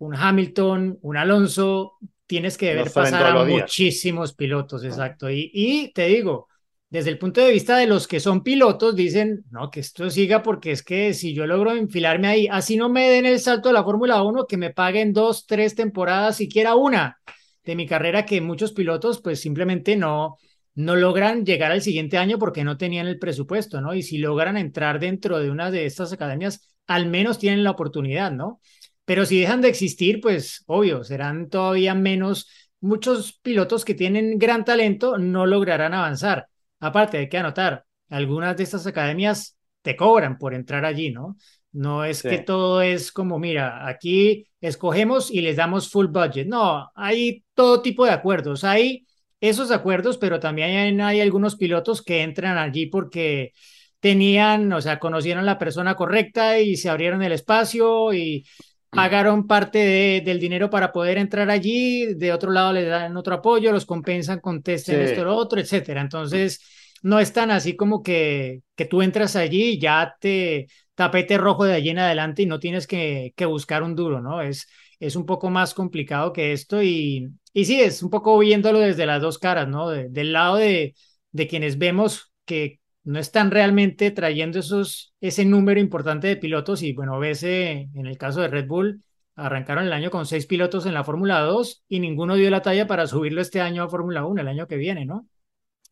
un Hamilton, un Alonso, tienes que ver pasar a muchísimos pilotos, exacto. Y, y te digo, desde el punto de vista de los que son pilotos, dicen, no, que esto siga porque es que si yo logro enfilarme ahí, así no me den el salto de la Fórmula 1, que me paguen dos, tres temporadas, siquiera una de mi carrera que muchos pilotos pues simplemente no, no logran llegar al siguiente año porque no tenían el presupuesto, ¿no? Y si logran entrar dentro de una de estas academias, al menos tienen la oportunidad, ¿no? Pero si dejan de existir, pues obvio, serán todavía menos. Muchos pilotos que tienen gran talento no lograrán avanzar. Aparte, hay que anotar, algunas de estas academias te cobran por entrar allí, ¿no? No es que todo es como, mira, aquí escogemos y les damos full budget. No, hay todo tipo de acuerdos. Hay esos acuerdos, pero también hay, algunos pilotos que entran allí porque tenían, o sea, conocieron la persona correcta y se abrieron el espacio y pagaron parte del dinero para poder entrar allí. De otro lado les dan otro apoyo, los compensan con test esto, lo otro, etcétera. Entonces, no es tan así como que, que tú entras allí y ya te tapete rojo de allí en adelante y no tienes que, que buscar un duro, ¿no? Es, es un poco más complicado que esto y, y sí, es un poco viéndolo desde las dos caras, ¿no? del lado de, de quienes vemos que no están realmente trayendo esos, ese número importante de pilotos y bueno, ves en el caso de Red Bull, arrancaron el año con seis pilotos en la Fórmula 2 y ninguno dio la talla para subirlo este año a Fórmula 1, el año que viene, ¿no?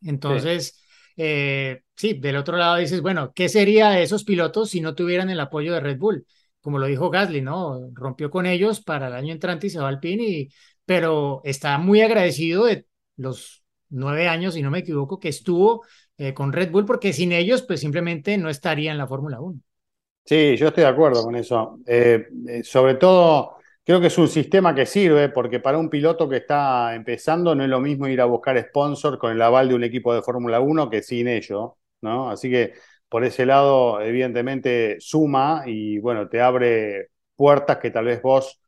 Entonces... Eh, sí, del otro lado dices, bueno, ¿qué sería de esos pilotos si no tuvieran el apoyo de Red Bull? Como lo dijo Gasly, ¿no? Rompió con ellos para el año entrante y se va al PIN, pero está muy agradecido de los nueve años, si no me equivoco, que estuvo eh, con Red Bull, porque sin ellos, pues simplemente no estaría en la Fórmula 1. Sí, yo estoy de acuerdo con eso. Eh, sobre todo creo que es un sistema que sirve porque para un piloto que está empezando no es lo mismo ir a buscar sponsor con el aval de un equipo de Fórmula 1 que sin ello, ¿no? Así que por ese lado, evidentemente, suma y bueno, te abre puertas que tal vez vos,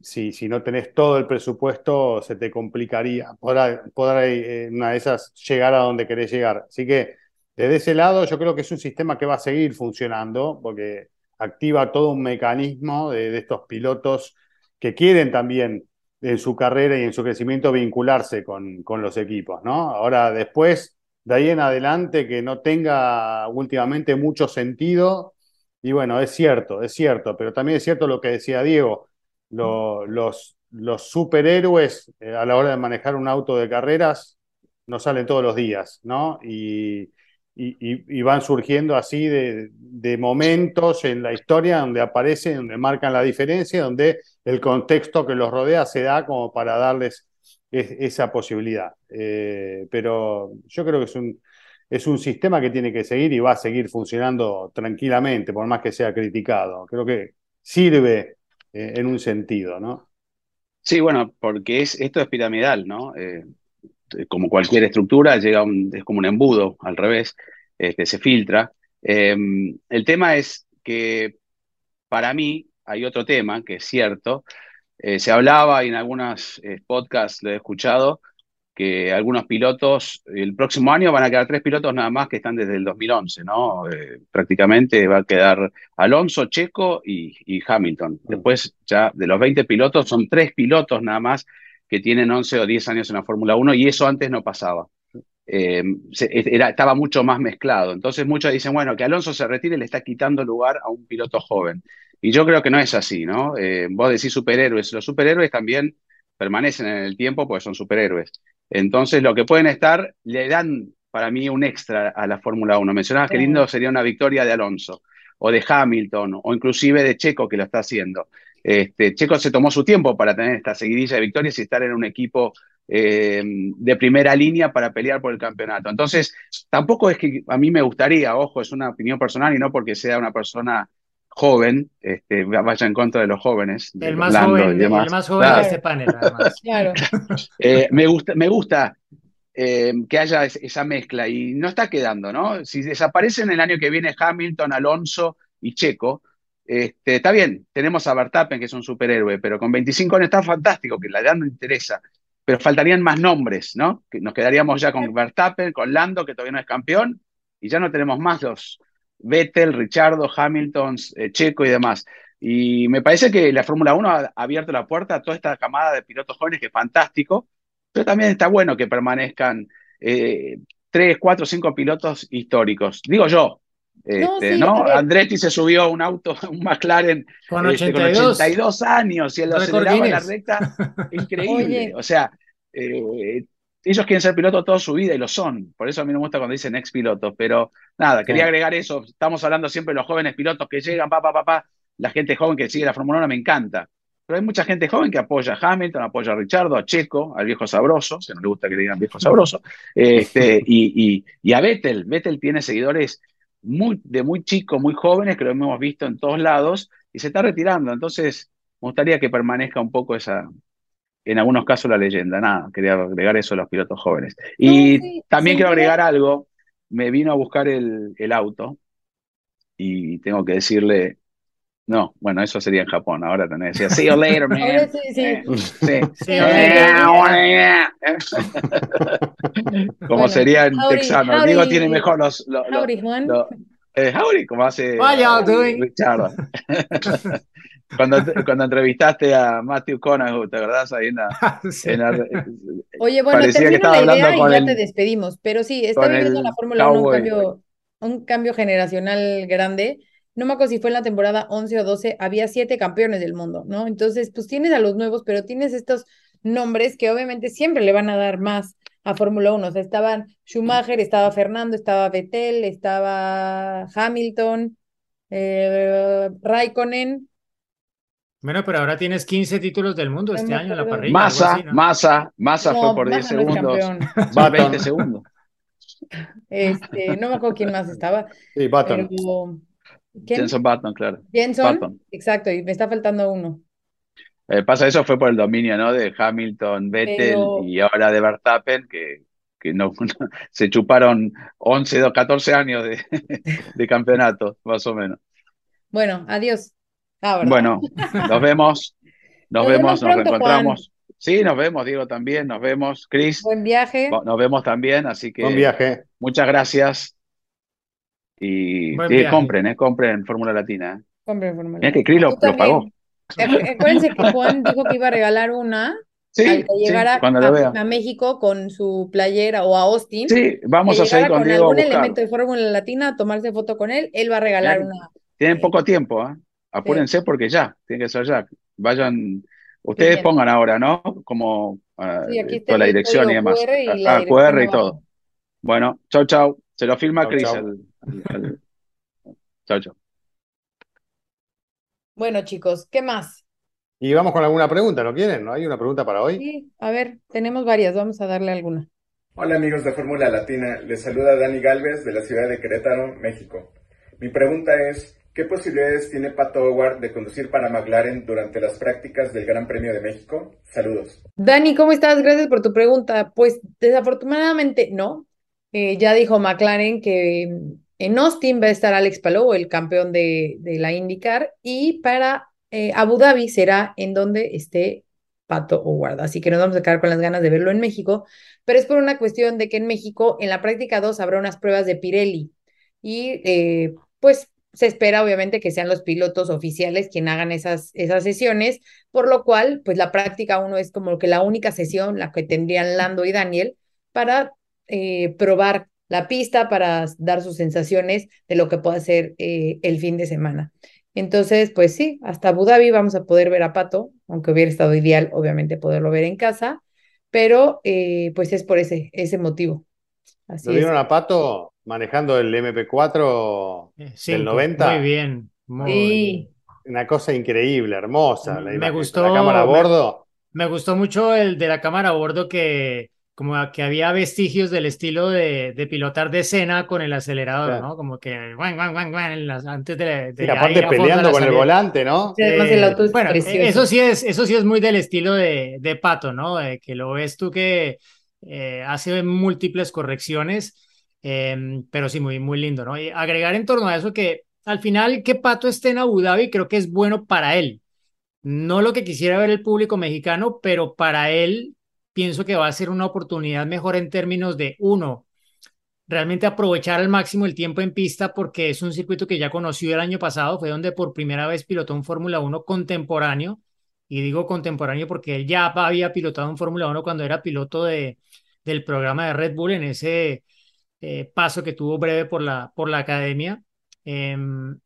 si, no tenés todo el presupuesto, se te complicaría poder, poder eh, una de esas llegar a donde querés llegar. Así que desde ese lado yo creo que es un sistema que va a seguir funcionando porque activa todo un mecanismo de, estos pilotos que quieren también en su carrera y en su crecimiento vincularse con, con, los equipos, ¿no? Ahora, después, de ahí en adelante, que no tenga últimamente mucho sentido, y bueno, es cierto, es cierto, pero también es cierto lo que decía Diego, los, superhéroes eh, a la hora de manejar un auto de carreras no salen todos los días, ¿no? Y, y, van surgiendo así de, momentos en la historia donde aparecen, donde marcan la diferencia, donde el contexto que los rodea se da como para darles esa posibilidad. Eh, pero yo creo que es un, es un sistema que tiene que seguir y va a seguir funcionando tranquilamente, por más que sea criticado. Creo que sirve eh, en un sentido, ¿no? Sí, bueno, porque es, esto es piramidal, ¿no? Eh, como cualquier estructura, llega un, es como un embudo, al revés, este, se filtra. Em, el tema es que para mí hay otro tema que es cierto. Eh, se hablaba y en algunos eh, podcasts lo he escuchado que algunos pilotos, el próximo año van a quedar tres pilotos nada más que están desde el 2011, ¿no? Eh, prácticamente va a quedar Alonso, Checo y, y Hamilton. Mm. Después ya de los 20 pilotos son tres pilotos nada más que tienen 11 o 10 años en la Fórmula 1 y eso antes no pasaba. Eh, era, estaba mucho más mezclado. Entonces muchos dicen, bueno, que Alonso se retire le está quitando lugar a un piloto joven. Y yo creo que no es así, ¿no? Eh, vos decís superhéroes, los superhéroes también permanecen en el tiempo porque son superhéroes. Entonces lo que pueden estar le dan para mí un extra a la Fórmula 1. Mencionabas que lindo sería una victoria de Alonso o de Hamilton o inclusive de Checo que lo está haciendo. Este, Checo se tomó su tiempo para tener esta seguidilla de victorias y estar en un equipo eh, de primera línea para pelear por el campeonato. Entonces, tampoco es que a mí me gustaría, ojo, es una opinión personal y no porque sea una persona joven, este, vaya en contra de los jóvenes. el, más joven, el más joven de este panel, además. (laughs) claro. (laughs) Eh, me gusta, me gusta eh, que haya esa mezcla y no está quedando, ¿no? Si desaparecen el año que viene Hamilton, Alonso y Checo, este, está bien, tenemos a Verstappen, que es un superhéroe, pero con 25 años está fantástico, que la edad no interesa. Pero faltarían más nombres, ¿no? Que nos quedaríamos ya con Verstappen, con Lando, que todavía no es campeón, y ya no tenemos más los Vettel, Richardo, Hamilton, eh, Checo y demás. Y me parece que la Fórmula 1 ha abierto la puerta a toda esta camada de pilotos jóvenes, que es fantástico, pero también está bueno que permanezcan eh, tres, cuatro, cinco pilotos históricos. Digo yo, este, ¿no? Andretti se subió a un auto, (laughs) un McLaren con 82, este, años y él lo aceleraba en la recta. (laughs) Increíble. O sea, eh, ellos quieren ser pilotos toda su vida y lo son. Por eso a mí me gusta cuando dicen ex pilotos. Pero nada, quería agregar eso. Estamos hablando siempre de los jóvenes pilotos que llegan, pa, pa, pa, pa. la gente joven que sigue la Fórmula 1 me encanta. Pero hay mucha gente joven que apoya a Hamilton, apoya a Richardo, a Checo, al viejo sabroso, si no le gusta que le digan viejo sabroso, este, (laughs) y, y, a Vettel. Vettel tiene seguidores muy, de muy chicos, muy jóvenes, que lo hemos visto en todos lados, y se está retirando. Entonces, me gustaría que permanezca un poco esa, en algunos casos, la leyenda. Nada, quería agregar eso a los pilotos jóvenes. Y también quiero agregar algo. Me vino a buscar el, el auto y tengo que decirle, no, bueno, eso sería en Japón. Ahora tenés que decir, see you later, man. sí, sí. Eh, sí. (laughs) (laughs) como sería en texano. Digo, tiene mejor los. los, howdy, Juan. eh, howdy, como hace doing? Richard. (laughs) cuando, cuando entrevistaste a Matthew Conahu, ¿te acordás? Ahí en la, (laughs) Sí. en la- Oye, bueno, que termino estaba la idea y ya el- te despedimos. Pero sí, está viviendo la Fórmula 1 un cambio, un cambio generacional grande. No me acuerdo si fue en la temporada 11 o 12, había siete campeones del mundo, ¿no? Entonces, pues tienes a los nuevos, pero tienes estos nombres que obviamente siempre le van a dar más a Fórmula 1. O sea, estaban Schumacher, estaba Fernando, estaba Vettel, estaba Hamilton, eh, Raikkonen. Bueno, pero ahora tienes 15 títulos del mundo este año en la parrilla. Massa, así, ¿no? Massa, Massa No, fue por 10 Massa no es segundos. Button. 20 segundos. (laughs) Este, no me acuerdo quién más estaba, Sí, Button. pero. Jenson Button, claro. Jenson, Button. exacto, y me está faltando uno. Eh, pasa eso fue por el dominio, ¿no? De Hamilton, Vettel Pero- y ahora de Verstappen, que, que no, (laughs) se chuparon 11, o 14 años de, (laughs) de campeonato, más o menos. Bueno, adiós. Ah. Bueno, nos vemos, nos Nos vemos, nos reencontramos. Sí, nos vemos, Diego también, nos vemos, Chris, Buen viaje. nos vemos también, así que Buen viaje. muchas gracias. Y compren, eh, compren Fórmula Latina. eh. Compren Fórmula Mira que uno. Chris lo, pagó. Acu- Acuérdense que Juan dijo que iba a regalar una Sí, al que sí, llegara cuando lo a, vea. a México con su playera o a Austin. Sí, vamos que a seguir con con Diego algún elemento de Fórmula Latina, tomarse foto con él, él va a regalar que- una. Tienen poco tiempo, ¿ah? Apúrense porque ya, tiene que ser ya. Vayan, ustedes bien. pongan ahora, ¿no? Como ah, Sí, toda la el dirección y demás. QR y la Ah, QR y todo. Bueno, chau, chau. Se lo firma Chau, Chris. chau. Chau, chau. Bueno, chicos, ¿qué más? Y vamos con alguna pregunta, ¿no quieren? ¿No hay una pregunta para hoy? Sí, a ver, tenemos varias, vamos a darle alguna. Hola amigos de Fórmula Latina, les saluda Dani Galvez de la ciudad de Querétaro, México. Mi pregunta es, ¿qué posibilidades tiene Pato Howard de conducir para McLaren durante las prácticas del Gran Premio de México? Saludos. Dani, ¿cómo estás? Gracias por tu pregunta. Pues desafortunadamente no. Eh, ya dijo McLaren que mm, en Austin va a estar Alex Palou, el campeón de, la IndyCar, y para eh, Abu Dhabi será en donde esté Pato Howard. Así que nos vamos a quedar con las ganas de verlo en México, pero es por una cuestión de que en México, en la práctica 2, habrá unas pruebas de Pirelli y eh, pues se espera obviamente que sean los pilotos oficiales quien hagan esas, esas sesiones, por lo cual pues la práctica 1 es como que la única sesión, la que tendrían Lando y Daniel, para eh, probar la pista, para dar sus sensaciones de lo que puede ser eh, el fin de semana. Entonces, pues sí, hasta Abu Dhabi vamos a poder ver a Pato, aunque hubiera estado ideal, obviamente, poderlo ver en casa, pero eh, pues es por ese, ese motivo. Así ¿Lo es. vieron a Pato manejando el MP4 Eh, del cinco. 90? Muy bien. Muy Sí. Una cosa increíble, hermosa. La Me gustó, La cámara a me- bordo. Me gustó mucho el de la cámara a bordo que como que había vestigios del estilo de, de pilotar de escena con el acelerador, Claro. ¿no? Como que guan, guan, guan, guan, antes de, de Sí, aparte ir peleando con el volante, ¿no? Sí, el Eh, bueno, precioso. eso sí es, eso sí es muy del estilo de, de Pato, ¿no? De que lo ves tú que eh, hace múltiples correcciones, eh, pero sí, muy, muy lindo, ¿no? Y agregar en torno a eso que al final que Pato esté en Abu Dhabi creo que es bueno para él. No lo que quisiera ver el público mexicano, pero para él pienso que va a ser una oportunidad mejor en términos de, uno, realmente aprovechar al máximo el tiempo en pista porque es un circuito que ya conoció el año pasado, fue donde por primera vez pilotó un Fórmula 1 contemporáneo, y digo contemporáneo porque él ya había pilotado un Fórmula 1 cuando era piloto de, del programa de Red Bull en ese eh, paso que tuvo breve por la, por la academia. Em,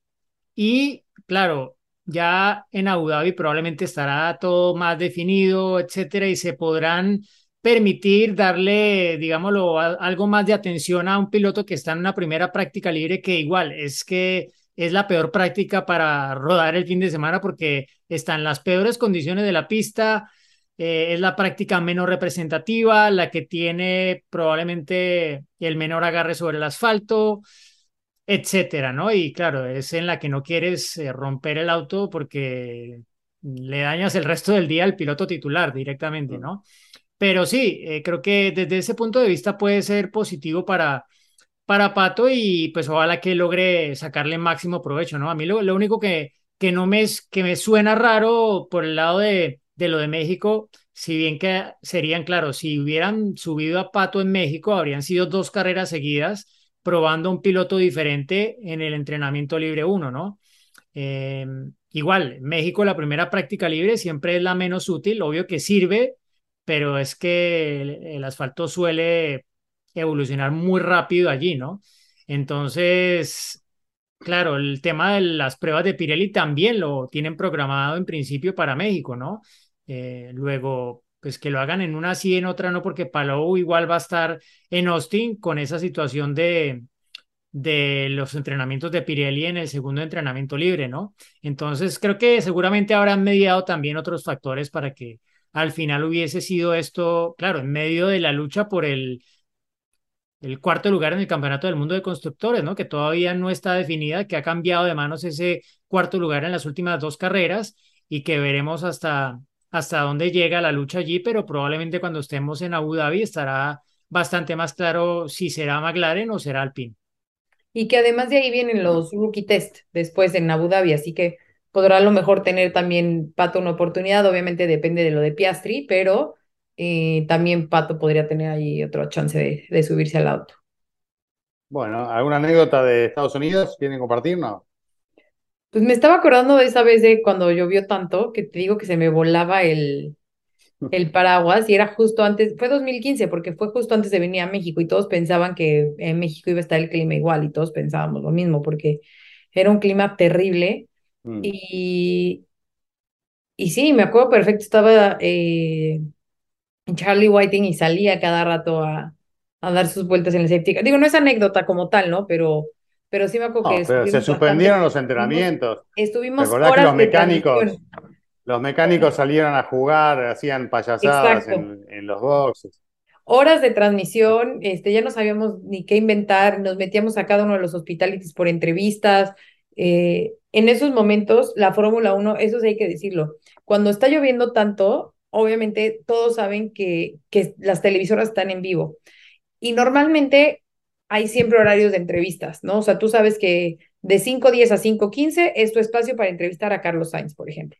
y claro, ya en Abu Dhabi probablemente estará todo más definido, etcétera, y se podrán permitir darle, digámoslo, algo más de atención a un piloto que está en una primera práctica libre que igual es que es la peor práctica para rodar el fin de semana porque están las peores condiciones de la pista, eh, es la práctica menos representativa, la que tiene probablemente el menor agarre sobre el asfalto, etcétera, ¿no? Y claro, es en la que no quieres eh, romper el auto porque le dañas el resto del día al piloto titular directamente, ¿no? Pero sí, eh, creo que desde ese punto de vista puede ser positivo para, para Pato y pues ojalá que logre sacarle máximo provecho, ¿no? A mí lo, lo único que, que no me, que me suena raro por el lado de, de lo de México, si bien que serían, claro, si hubieran subido a Pato en México, habrían sido dos carreras seguidas probando un piloto diferente en el entrenamiento libre 1, ¿no? Eh, igual, México la primera práctica libre siempre es la menos útil, obvio que sirve pero es que el, asfalto suele evolucionar muy rápido allí, ¿no? Entonces, claro, el tema de las pruebas de Pirelli también lo tienen programado en principio para México, ¿no? Eh, luego, pues que lo hagan en una sí, en otra no, porque Palou igual va a estar en Austin con esa situación de, de los entrenamientos de Pirelli en el segundo entrenamiento libre, ¿no? Entonces, creo que seguramente habrán mediado también otros factores para que al final hubiese sido esto, claro, en medio de la lucha por el, el cuarto lugar en el Campeonato del Mundo de Constructores, ¿no? Que todavía no está definida, que ha cambiado de manos ese cuarto lugar en las últimas dos carreras y que veremos hasta, hasta dónde llega la lucha allí, pero probablemente cuando estemos en Abu Dhabi estará bastante más claro si será McLaren o será Alpine. Y que además de ahí vienen los rookie test después en Abu Dhabi, así que podrá a lo mejor tener también Pato una oportunidad, obviamente depende de lo de Piastri, pero eh, también Pato podría tener ahí otra chance de, subirse al auto. Bueno, ¿alguna anécdota de Estados Unidos quieren compartirnos? Pues me estaba acordando de esa vez de cuando llovió tanto, que te digo que se me volaba el, (laughs) el paraguas y era justo antes, fue 2015 porque fue justo antes de venir a México y todos pensaban que en México iba a estar el clima igual y todos pensábamos lo mismo porque era un clima terrible Mm. Y, y sí, me acuerdo perfecto, estaba eh, Charlie Whiting y salía cada rato a, a dar sus vueltas en el safety Digo, no es anécdota como tal, ¿no? Pero, pero sí me acuerdo que... se suspendieron los entrenamientos. Estuvimos horas que los mecánicos, los mecánicos salieron a jugar, hacían payasadas en, en, los boxes. Horas de transmisión, este, ya no sabíamos ni qué inventar, nos metíamos a cada uno de los hospitalities por entrevistas, eh, en esos momentos, la Fórmula 1, eso sí hay que decirlo, cuando está lloviendo tanto, obviamente todos saben que, que las televisoras están en vivo. Y normalmente hay siempre horarios de entrevistas, ¿no? O sea, tú sabes que de 5.10 a 5.15 es tu espacio para entrevistar a Carlos Sainz, por ejemplo.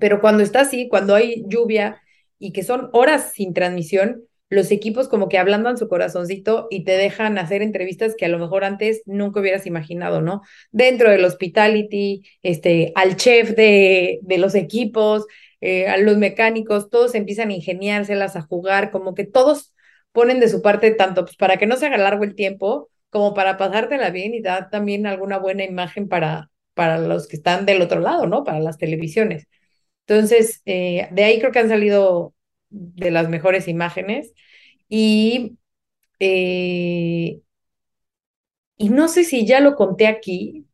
Pero cuando está así, cuando hay lluvia y que son horas sin transmisión, los equipos como que ablandan su corazoncito y te dejan hacer entrevistas que a lo mejor antes nunca hubieras imaginado, ¿no? Dentro del hospitality, este, al chef de, de los equipos, eh, a los mecánicos, todos empiezan a ingeniárselas, a jugar, como que todos ponen de su parte tanto pues, para que no se haga largo el tiempo, como para pasártela bien y dar también alguna buena imagen para, para los que están del otro lado, ¿no? Para las televisiones. Entonces, eh, de ahí creo que han salido de las mejores imágenes. Y, eh, y no sé si ya lo conté aquí,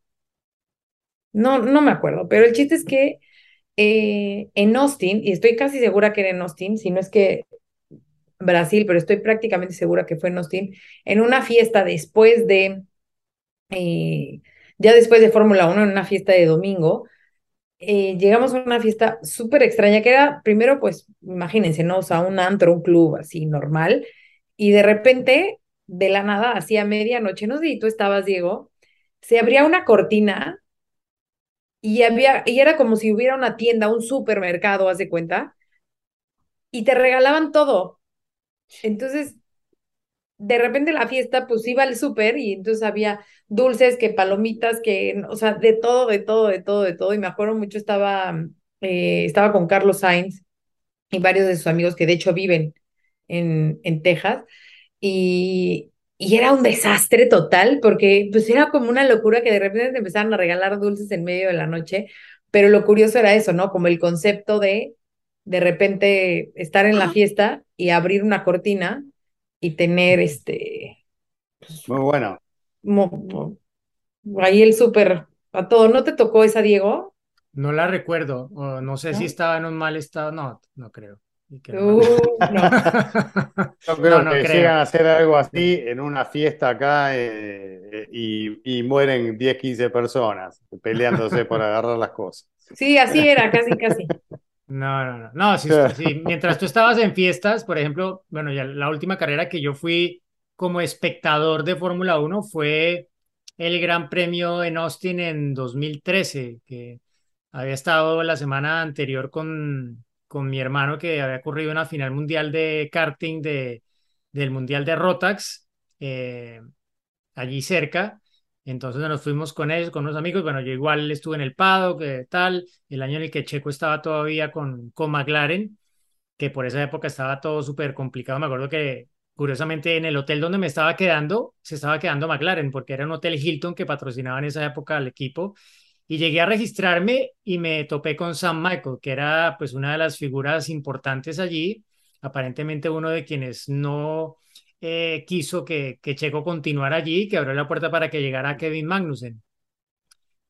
no, no me acuerdo, pero el chiste es que eh, en Austin, y estoy casi segura que era en Austin, si no es que Brasil, pero estoy prácticamente segura que fue en Austin, en una fiesta después de, eh, ya después de Fórmula 1, en una fiesta de domingo, eh, llegamos a una fiesta súper extraña, que era primero, pues, imagínense, ¿no? O sea, un antro, un club así normal, y de repente, de la nada, hacía medianoche, no sé si tú estabas, Diego, se abría una cortina y había, y era como si hubiera una tienda, un supermercado, haz de cuenta, y te regalaban todo. Entonces, de repente la fiesta, pues iba al súper y entonces había dulces, que palomitas, que, o sea, de todo, de todo, de todo, de todo. Y me acuerdo mucho, estaba, eh, estaba con Carlos Sainz y varios de sus amigos que de hecho viven en, en Texas. Y, y era un desastre total porque pues era como una locura que de repente te empezaron a regalar dulces en medio de la noche. Pero lo curioso era eso, ¿no? Como el concepto de de repente estar en la fiesta y abrir una cortina y tener este... Pues, Muy bueno. ahí el súper a todo. ¿No te tocó esa, Diego? No la recuerdo, o no sé si estaba en un mal estado, no, no creo. Uh, no. (laughs) Yo creo No, no que creo. llegan a hacer algo así en una fiesta acá eh, y, y mueren 10, 15 personas peleándose por (laughs) agarrar las cosas. Sí, así era, casi, casi. No, no, no. No, sí, (laughs) sí, Mientras tú estabas en fiestas, por ejemplo, bueno, ya la última carrera que yo fui como espectador de Fórmula 1 fue el Gran Premio en Austin en 2013, que había estado la semana anterior con, con mi hermano que había ocurrido una final mundial de karting de, del Mundial de Rotax, eh, allí cerca. Entonces nos fuimos con ellos, con unos amigos. Bueno, yo igual estuve en el paddock, que tal, el año en el que Checo estaba todavía con, con McLaren, que por esa época estaba todo súper complicado. Me acuerdo que, curiosamente, en el hotel donde me estaba quedando, se estaba quedando McLaren, porque era un hotel Hilton que patrocinaba en esa época al equipo. Y llegué a registrarme y me topé con Sam Michael, que era pues una de las figuras importantes allí, aparentemente uno de quienes no eh, quiso que, que Checo continuara allí, que abrió la puerta para que llegara Kevin Magnussen.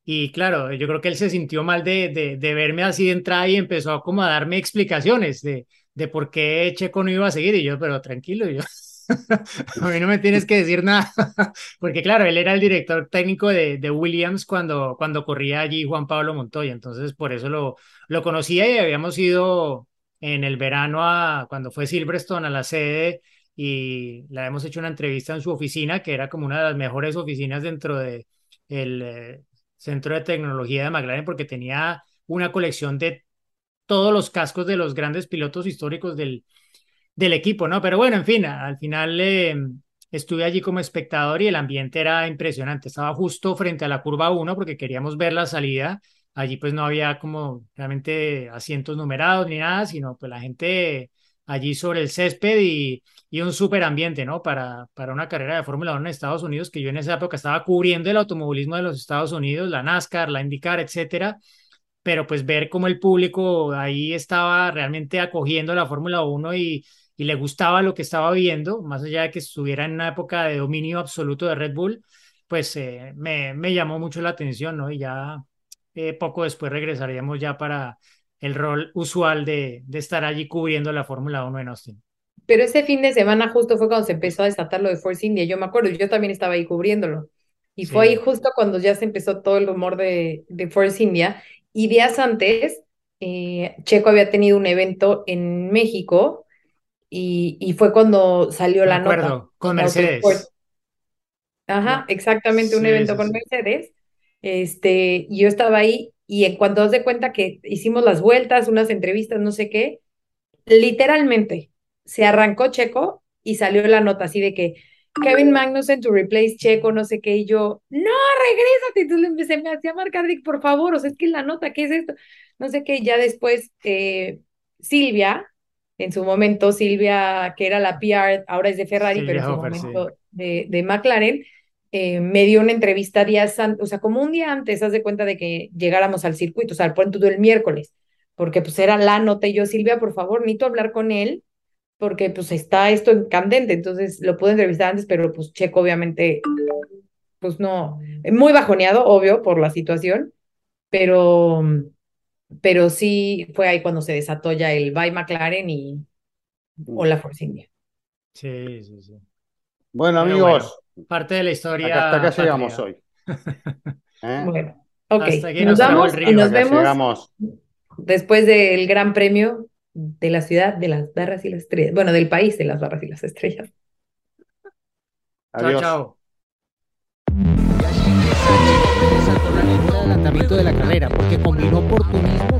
Y claro, yo creo que él se sintió mal de, de, de verme así de entrada y empezó como a darme explicaciones de, de por qué Checo no iba a seguir. Y yo, pero tranquilo, yo, (laughs) a mí no me tienes que decir nada, (laughs) porque claro, él era el director técnico de, de Williams cuando, cuando corría allí Juan Pablo Montoya, entonces por eso lo, lo conocía y habíamos ido en el verano a, cuando fue Silverstone a la sede y le hemos hecho una entrevista en su oficina, que era como una de las mejores oficinas dentro de el eh, centro de tecnología de McLaren, porque tenía una colección de todos los cascos de los grandes pilotos históricos del, del equipo, ¿no? Pero bueno, en fin, al final eh, estuve allí como espectador y el ambiente era impresionante. Estaba justo frente a la curva 1 porque queríamos ver la salida. Allí pues no había como realmente asientos numerados ni nada, sino pues la gente allí sobre el césped y, y un súper ambiente, ¿no? Para, para una carrera de Fórmula 1 en Estados Unidos, que yo en esa época estaba cubriendo el automovilismo de los Estados Unidos, la NASCAR, la IndyCar, etcétera pero pues ver cómo el público ahí estaba realmente acogiendo la Fórmula 1 y, y le gustaba lo que estaba viendo, más allá de que estuviera en una época de dominio absoluto de Red Bull, pues eh, me, me, llamó mucho la atención, ¿no? Y ya eh, poco después regresaríamos ya para el rol usual de, de estar allí cubriendo la Fórmula 1 en Austin. Pero ese fin de semana justo fue cuando se empezó a desatar lo de Force India, yo me acuerdo, yo también estaba ahí cubriéndolo. Y sí. fue ahí justo cuando ya se empezó todo el rumor de, de Force India. Y días antes, eh, Checo había tenido un evento en México y, y fue cuando salió Me la acuerdo, nota. con Mercedes. Ajá, exactamente, un Sí, evento sí, con. Mercedes. Este, yo estaba ahí y en cuanto das de cuenta que hicimos las vueltas, unas entrevistas, no sé qué, literalmente se arrancó Checo y salió la nota así de que Kevin Magnussen to replace Checo, no sé qué, y yo, no, regrésate. Entonces empecé, me hacía marcar, Dick, por favor, o sea, es que la nota, ¿qué es esto? No sé qué, y ya después eh, Silvia, en su momento, Silvia, que era la PR, ahora es de Ferrari, pero en Silvia su sí. momento de, de McLaren, eh, me dio una entrevista días antes, o sea, como un día antes, haz de cuenta de que llegáramos al circuito, o sea, al punto del miércoles, porque pues era la nota, y yo, Silvia, por favor, necesito hablar con él, porque pues está esto en candente, entonces lo pude entrevistar antes, pero pues Checo obviamente, pues no, muy bajoneado, obvio, por la situación, pero, pero sí fue ahí cuando se desató ya el Bye McLaren y Hola Force India. Sí, sí, sí. Bueno, Pero amigos, Parte de la historia. acá, hasta acá llegamos hoy. (laughs) ¿eh? Bueno, ok, Hasta aquí nos nos vamos y nos vemos llegamos. después del Gran Premio de la ciudad de las barras y las estrellas, bueno, del país de las barras y las estrellas. Chao, Adiós. chao. Con la de la carrera, porque combinó oportunismo